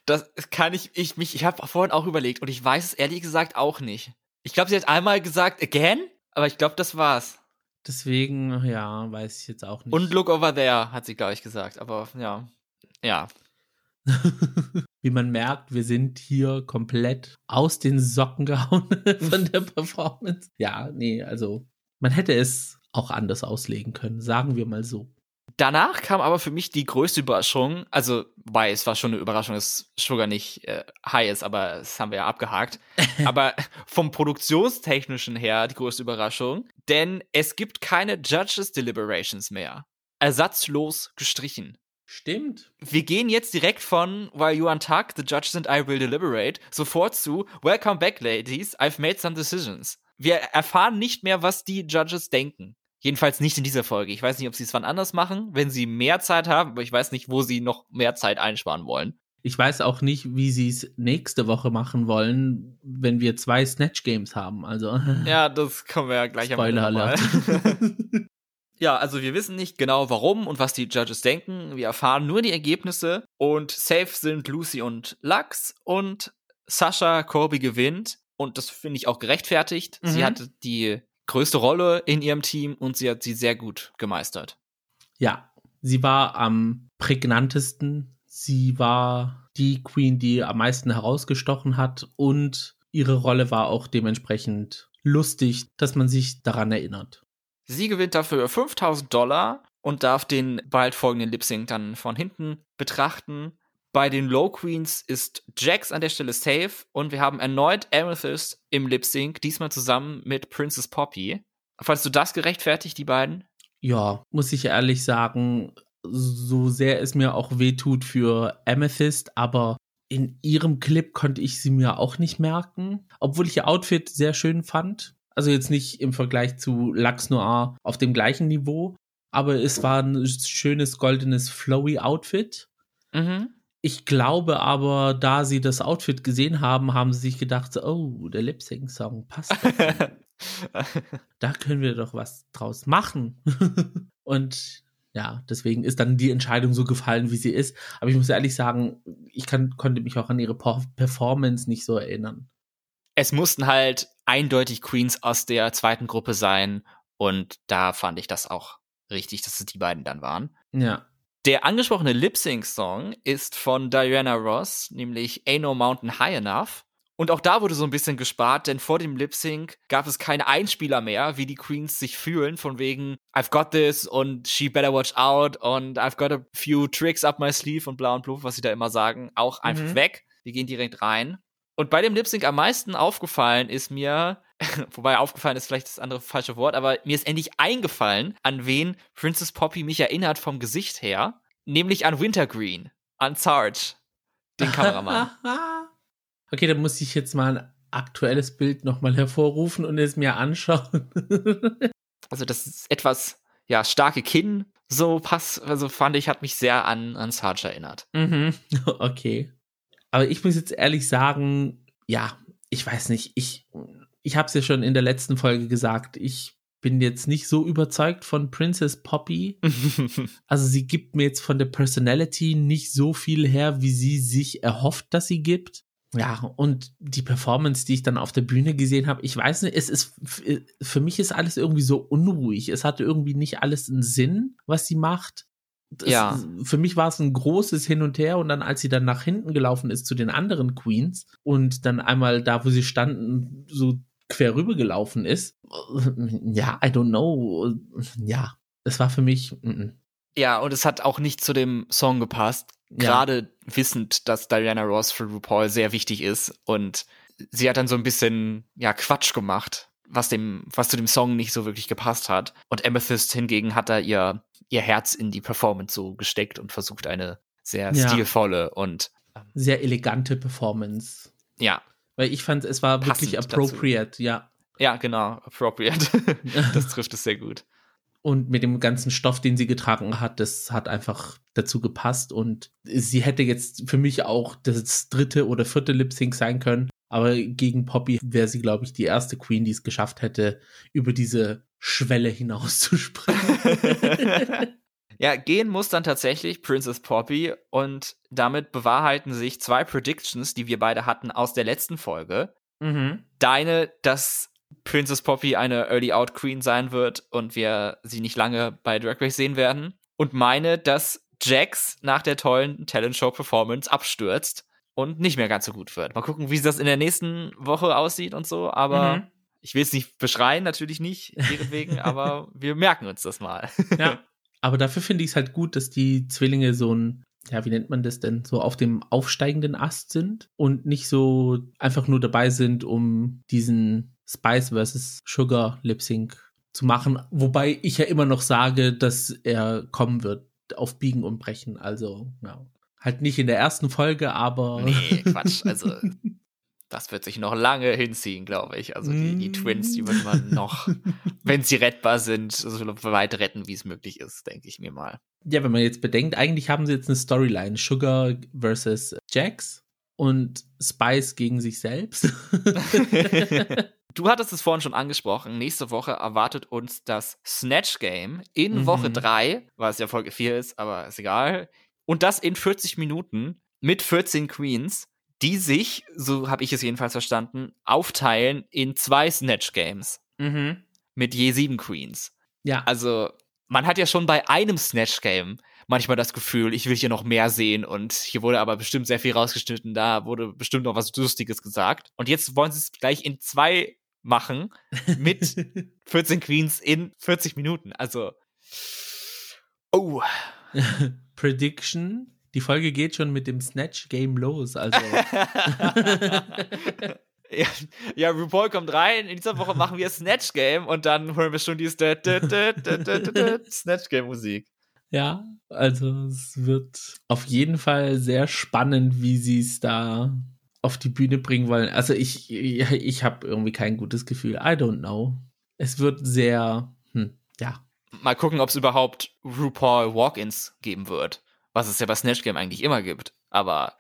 Speaker 1: Das kann ich, ich mich, ich habe vorhin auch überlegt und ich weiß es ehrlich gesagt auch nicht. Ich glaube, sie hat einmal gesagt, again, aber ich glaube, das war's.
Speaker 2: Deswegen, ja, weiß ich jetzt auch nicht.
Speaker 1: Und look over there, hat sie, glaube ich, gesagt. Aber ja. Ja.
Speaker 2: Wie man merkt, wir sind hier komplett aus den Socken gehauen von der Performance. Ja, nee, also man hätte es auch anders auslegen können, sagen wir mal so.
Speaker 1: Danach kam aber für mich die größte Überraschung, also, weil es war schon eine Überraschung, dass Sugar nicht äh, high ist, aber das haben wir ja abgehakt. aber vom Produktionstechnischen her die größte Überraschung, denn es gibt keine Judges Deliberations mehr. Ersatzlos gestrichen.
Speaker 2: Stimmt.
Speaker 1: Wir gehen jetzt direkt von While you untuck, the judges and I will deliberate sofort zu Welcome back, ladies, I've made some decisions. Wir erfahren nicht mehr, was die Judges denken. Jedenfalls nicht in dieser Folge. Ich weiß nicht, ob sie es wann anders machen, wenn sie mehr Zeit haben, aber ich weiß nicht, wo sie noch mehr Zeit einsparen wollen.
Speaker 2: Ich weiß auch nicht, wie sie es nächste Woche machen wollen, wenn wir zwei Snatch Games haben. Also
Speaker 1: Ja, das kommen wir ja gleich
Speaker 2: Spoiler
Speaker 1: am Ende. Ja, also wir wissen nicht genau warum und was die Judges denken. Wir erfahren nur die Ergebnisse und safe sind Lucy und Lux und Sascha Corby gewinnt und das finde ich auch gerechtfertigt. Sie
Speaker 2: Mhm.
Speaker 1: hatte die größte Rolle in ihrem Team und sie hat sie sehr gut gemeistert.
Speaker 2: Ja, sie war am prägnantesten. Sie war die Queen, die am meisten herausgestochen hat und ihre Rolle war auch dementsprechend lustig, dass man sich daran erinnert.
Speaker 1: Sie gewinnt dafür 5000 Dollar und darf den bald folgenden Lip Sync dann von hinten betrachten. Bei den Low Queens ist Jax an der Stelle safe und wir haben erneut Amethyst im Lip Sync, diesmal zusammen mit Princess Poppy. Fandest du das gerechtfertigt, die beiden?
Speaker 2: Ja, muss ich ehrlich sagen, so sehr es mir auch wehtut für Amethyst, aber in ihrem Clip konnte ich sie mir auch nicht merken, obwohl ich ihr Outfit sehr schön fand. Also jetzt nicht im Vergleich zu Lux Noir auf dem gleichen Niveau, aber es war ein schönes goldenes flowy Outfit. Mhm. Ich glaube aber, da sie das Outfit gesehen haben, haben sie sich gedacht, oh, der Lip Sync Song passt. da können wir doch was draus machen. und ja, deswegen ist dann die Entscheidung so gefallen, wie sie ist. Aber ich muss ehrlich sagen, ich kann, konnte mich auch an ihre Performance nicht so erinnern.
Speaker 1: Es mussten halt eindeutig Queens aus der zweiten Gruppe sein. Und da fand ich das auch richtig, dass es die beiden dann waren.
Speaker 2: Ja.
Speaker 1: Der angesprochene Lip-Sync-Song ist von Diana Ross, nämlich Ain't No Mountain High Enough. Und auch da wurde so ein bisschen gespart, denn vor dem Lip Sync gab es keine Einspieler mehr, wie die Queens sich fühlen, von wegen I've got this und she better watch out und I've got a few tricks up my sleeve und bla und blub, was sie da immer sagen, auch einfach mhm. weg. Wir gehen direkt rein. Und bei dem Lip Sync am meisten aufgefallen ist mir, wobei aufgefallen ist vielleicht das andere falsche Wort, aber mir ist endlich eingefallen, an wen Princess Poppy mich erinnert vom Gesicht her, nämlich an Wintergreen, an Sarge, den Kameramann.
Speaker 2: okay, dann muss ich jetzt mal ein aktuelles Bild nochmal hervorrufen und es mir anschauen.
Speaker 1: also das ist etwas, ja, starke Kinn, so pass, also fand ich, hat mich sehr an, an Sarge erinnert.
Speaker 2: Mhm, okay. Aber ich muss jetzt ehrlich sagen, ja, ich weiß nicht, ich, ich habe es ja schon in der letzten Folge gesagt, ich bin jetzt nicht so überzeugt von Princess Poppy. also sie gibt mir jetzt von der Personality nicht so viel her, wie sie sich erhofft, dass sie gibt. Ja, und die Performance, die ich dann auf der Bühne gesehen habe, ich weiß nicht, es ist, für mich ist alles irgendwie so unruhig. Es hatte irgendwie nicht alles einen Sinn, was sie macht. Das, ja. Für mich war es ein großes Hin und Her und dann, als sie dann nach hinten gelaufen ist zu den anderen Queens und dann einmal da, wo sie standen, so quer rüber gelaufen ist, ja, I don't know, ja, es war für mich. Mm -mm.
Speaker 1: Ja, und es hat auch nicht zu dem Song gepasst. Gerade ja. wissend, dass Diana Ross für RuPaul sehr wichtig ist und sie hat dann so ein bisschen ja Quatsch gemacht, was dem was zu dem Song nicht so wirklich gepasst hat. Und Amethyst hingegen hat da ihr ihr Herz in die Performance so gesteckt und versucht eine sehr ja. stilvolle und
Speaker 2: ähm, sehr elegante Performance.
Speaker 1: Ja.
Speaker 2: Weil ich fand, es war wirklich appropriate, dazu. ja.
Speaker 1: Ja, genau, appropriate. das trifft es sehr gut.
Speaker 2: Und mit dem ganzen Stoff, den sie getragen hat, das hat einfach dazu gepasst. Und sie hätte jetzt für mich auch das dritte oder vierte Lip Sync sein können. Aber gegen Poppy wäre sie, glaube ich, die erste Queen, die es geschafft hätte, über diese Schwelle hinauszuspringen.
Speaker 1: ja, gehen muss dann tatsächlich Princess Poppy und damit bewahrheiten sich zwei Predictions, die wir beide hatten aus der letzten Folge. Mhm. Deine, dass Princess Poppy eine Early Out Queen sein wird und wir sie nicht lange bei Drag Race sehen werden. Und meine, dass Jax nach der tollen Talent Show Performance abstürzt und nicht mehr ganz so gut wird. Mal gucken, wie das in der nächsten Woche aussieht und so, aber mhm. ich will es nicht beschreien, natürlich nicht, ihretwegen, aber wir merken uns das mal.
Speaker 2: ja. Aber dafür finde ich es halt gut, dass die Zwillinge so ein ja, wie nennt man das denn, so auf dem aufsteigenden Ast sind und nicht so einfach nur dabei sind, um diesen Spice versus Sugar Lip Sync zu machen. Wobei ich ja immer noch sage, dass er kommen wird auf Biegen und Brechen. Also, ja. Halt nicht in der ersten Folge, aber.
Speaker 1: Nee, Quatsch. Also, das wird sich noch lange hinziehen, glaube ich. Also, die, die Twins, die wird man noch, wenn sie rettbar sind, so weit retten, wie es möglich ist, denke ich mir mal.
Speaker 2: Ja, wenn man jetzt bedenkt, eigentlich haben sie jetzt eine Storyline: Sugar versus Jax und Spice gegen sich selbst.
Speaker 1: Du hattest es vorhin schon angesprochen. Nächste Woche erwartet uns das Snatch Game in mhm. Woche 3, was ja Folge 4 ist, aber ist egal. Und das in 40 Minuten mit 14 Queens, die sich, so habe ich es jedenfalls verstanden, aufteilen in zwei Snatch Games. Mhm. Mit je sieben Queens.
Speaker 2: Ja.
Speaker 1: Also, man hat ja schon bei einem Snatch Game manchmal das Gefühl, ich will hier noch mehr sehen und hier wurde aber bestimmt sehr viel rausgeschnitten, da wurde bestimmt noch was Lustiges gesagt. Und jetzt wollen sie es gleich in zwei machen mit 14 Queens in 40 Minuten. Also Oh.
Speaker 2: Prediction. Die Folge geht schon mit dem Snatch Game los. Also.
Speaker 1: ja, ja, RuPaul kommt rein. In dieser Woche machen wir Snatch Game und dann hören wir schon die Snatch Game Musik.
Speaker 2: Ja, also es wird auf jeden Fall sehr spannend, wie sie es da auf die Bühne bringen wollen. Also ich, ich, ich habe irgendwie kein gutes Gefühl. I don't know. Es wird sehr, hm, ja.
Speaker 1: Mal gucken, ob es überhaupt RuPaul Walk-ins geben wird. Was es ja bei Snatch Game eigentlich immer gibt. Aber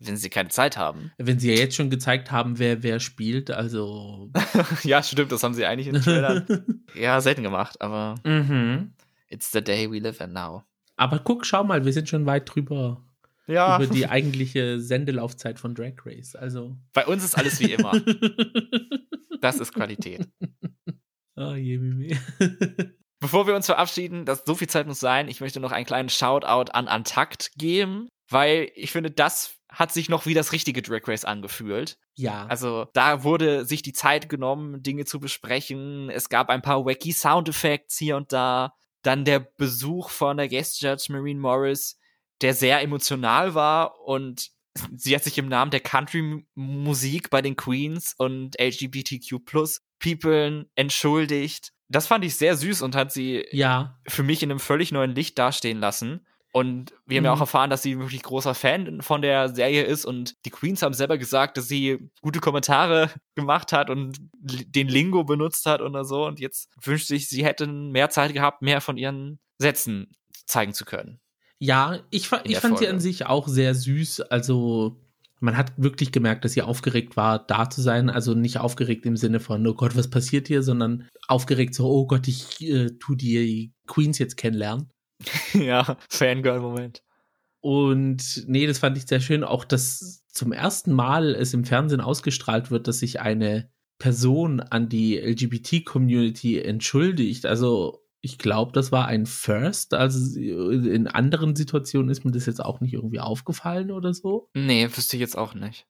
Speaker 1: wenn sie keine Zeit haben.
Speaker 2: Wenn sie ja jetzt schon gezeigt haben, wer wer spielt, also.
Speaker 1: ja, stimmt, das haben sie eigentlich in den Trailern ja selten gemacht, aber mhm. it's the day we live in now.
Speaker 2: Aber guck, schau mal, wir sind schon weit drüber. Ja. Über die eigentliche Sendelaufzeit von Drag Race. Also.
Speaker 1: Bei uns ist alles wie immer. das ist Qualität.
Speaker 2: Oh, je, je,
Speaker 1: Bevor wir uns verabschieden, das so viel Zeit muss sein, ich möchte noch einen kleinen Shoutout an Antakt geben, weil ich finde, das hat sich noch wie das richtige Drag Race angefühlt.
Speaker 2: Ja.
Speaker 1: Also da wurde sich die Zeit genommen, Dinge zu besprechen. Es gab ein paar wacky Soundeffekte hier und da. Dann der Besuch von der Guest Judge Marine Morris, der sehr emotional war und sie hat sich im Namen der Country-Musik bei den Queens und LGBTQ People entschuldigt. Das fand ich sehr süß und hat sie
Speaker 2: ja.
Speaker 1: für mich in einem völlig neuen Licht dastehen lassen. Und wir haben mhm. ja auch mhm. erfahren, dass sie wirklich großer Fan von der Serie ist und die Queens haben selber gesagt, dass sie gute Kommentare gemacht hat und den Lingo benutzt hat oder so. Und jetzt wünscht sich, sie hätten mehr Zeit gehabt, mehr von ihren Sätzen zeigen zu können.
Speaker 2: Ja, ich, ich fand Folge. sie an sich auch sehr süß. Also man hat wirklich gemerkt, dass sie aufgeregt war, da zu sein. Also nicht aufgeregt im Sinne von, oh Gott, was passiert hier, sondern aufgeregt so, oh Gott, ich äh, tu die Queens jetzt kennenlernen.
Speaker 1: ja, Fangirl-Moment.
Speaker 2: Und nee, das fand ich sehr schön. Auch, dass zum ersten Mal es im Fernsehen ausgestrahlt wird, dass sich eine Person an die LGBT-Community entschuldigt. Also ich glaube, das war ein First. Also in anderen Situationen ist mir das jetzt auch nicht irgendwie aufgefallen oder so.
Speaker 1: Nee, wüsste ich jetzt auch nicht.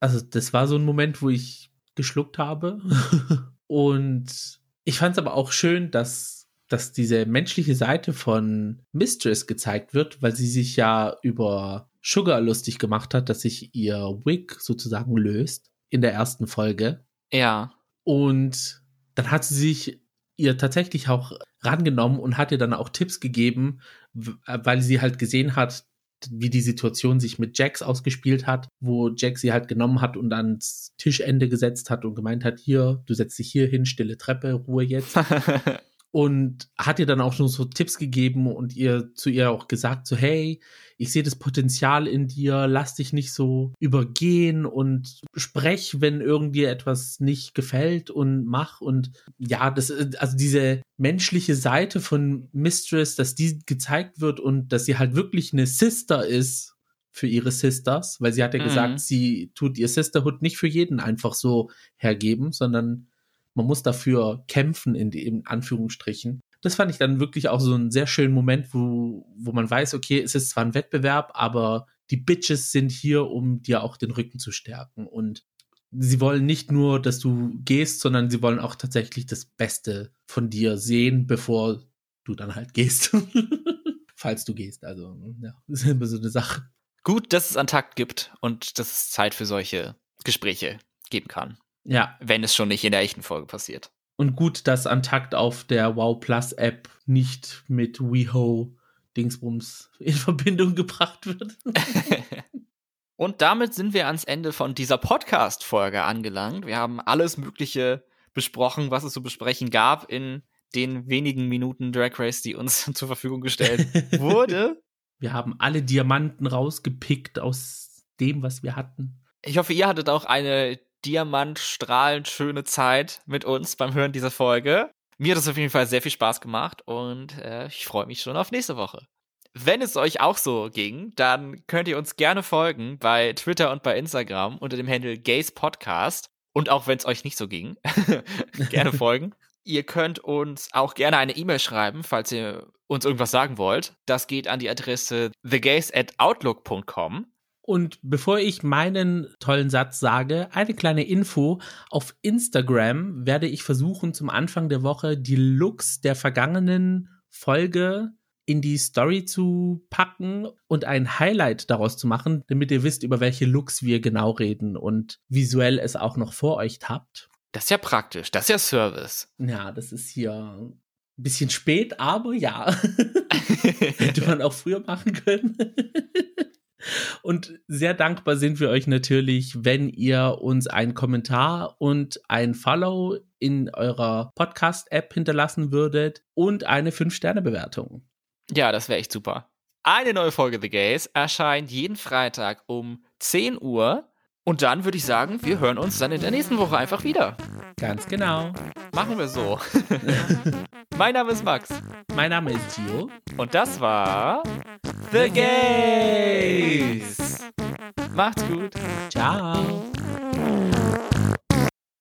Speaker 2: Also das war so ein Moment, wo ich geschluckt habe. Und ich fand es aber auch schön, dass dass diese menschliche Seite von Mistress gezeigt wird, weil sie sich ja über Sugar lustig gemacht hat, dass sich ihr Wig sozusagen löst in der ersten Folge.
Speaker 1: Ja.
Speaker 2: Und dann hat sie sich ihr tatsächlich auch rangenommen und hat ihr dann auch Tipps gegeben, weil sie halt gesehen hat, wie die Situation sich mit Jax ausgespielt hat, wo Jax sie halt genommen hat und ans Tischende gesetzt hat und gemeint hat, hier, du setzt dich hier hin, stille Treppe, Ruhe jetzt. und hat ihr dann auch schon so Tipps gegeben und ihr zu ihr auch gesagt so hey ich sehe das Potenzial in dir lass dich nicht so übergehen und sprech wenn irgendwie etwas nicht gefällt und mach und ja das also diese menschliche Seite von Mistress dass die gezeigt wird und dass sie halt wirklich eine Sister ist für ihre Sisters weil sie hat ja mhm. gesagt sie tut ihr Sisterhood nicht für jeden einfach so hergeben sondern man muss dafür kämpfen, in, in Anführungsstrichen. Das fand ich dann wirklich auch so einen sehr schönen Moment, wo, wo man weiß, okay, es ist zwar ein Wettbewerb, aber die Bitches sind hier, um dir auch den Rücken zu stärken. Und sie wollen nicht nur, dass du gehst, sondern sie wollen auch tatsächlich das Beste von dir sehen, bevor du dann halt gehst. Falls du gehst. Also, ja, ist immer so eine Sache.
Speaker 1: Gut, dass es an Takt gibt und dass es Zeit für solche Gespräche geben kann.
Speaker 2: Ja.
Speaker 1: Wenn es schon nicht in der echten Folge passiert.
Speaker 2: Und gut, dass Antakt auf der Wow Plus App nicht mit WeHo Dingsbums in Verbindung gebracht wird.
Speaker 1: Und damit sind wir ans Ende von dieser Podcast-Folge angelangt. Wir haben alles Mögliche besprochen, was es zu besprechen gab in den wenigen Minuten Drag Race, die uns zur Verfügung gestellt wurde.
Speaker 2: Wir haben alle Diamanten rausgepickt aus dem, was wir hatten.
Speaker 1: Ich hoffe, ihr hattet auch eine diamantstrahlend schöne Zeit mit uns beim Hören dieser Folge. Mir hat es auf jeden Fall sehr viel Spaß gemacht und äh, ich freue mich schon auf nächste Woche. Wenn es euch auch so ging, dann könnt ihr uns gerne folgen bei Twitter und bei Instagram unter dem Handle Gays Podcast. Und auch wenn es euch nicht so ging, gerne folgen. Ihr könnt uns auch gerne eine E-Mail schreiben, falls ihr uns irgendwas sagen wollt. Das geht an die Adresse thegays at outlook.com.
Speaker 2: Und bevor ich meinen tollen Satz sage, eine kleine Info. Auf Instagram werde ich versuchen, zum Anfang der Woche die Looks der vergangenen Folge in die Story zu packen und ein Highlight daraus zu machen, damit ihr wisst, über welche Looks wir genau reden und visuell es auch noch vor euch habt.
Speaker 1: Das ist ja praktisch, das ist ja Service.
Speaker 2: Ja, das ist hier ein bisschen spät, aber ja. Hätte man auch früher machen können. Und sehr dankbar sind wir euch natürlich, wenn ihr uns einen Kommentar und ein Follow in eurer Podcast-App hinterlassen würdet und eine 5-Sterne-Bewertung.
Speaker 1: Ja, das wäre echt super. Eine neue Folge The Gays erscheint jeden Freitag um 10 Uhr. Und dann würde ich sagen, wir hören uns dann in der nächsten Woche einfach wieder.
Speaker 2: Ganz genau.
Speaker 1: Machen wir so. mein Name ist Max.
Speaker 2: Mein Name ist Gio.
Speaker 1: Und das war The Gays. Macht's gut.
Speaker 2: Ciao.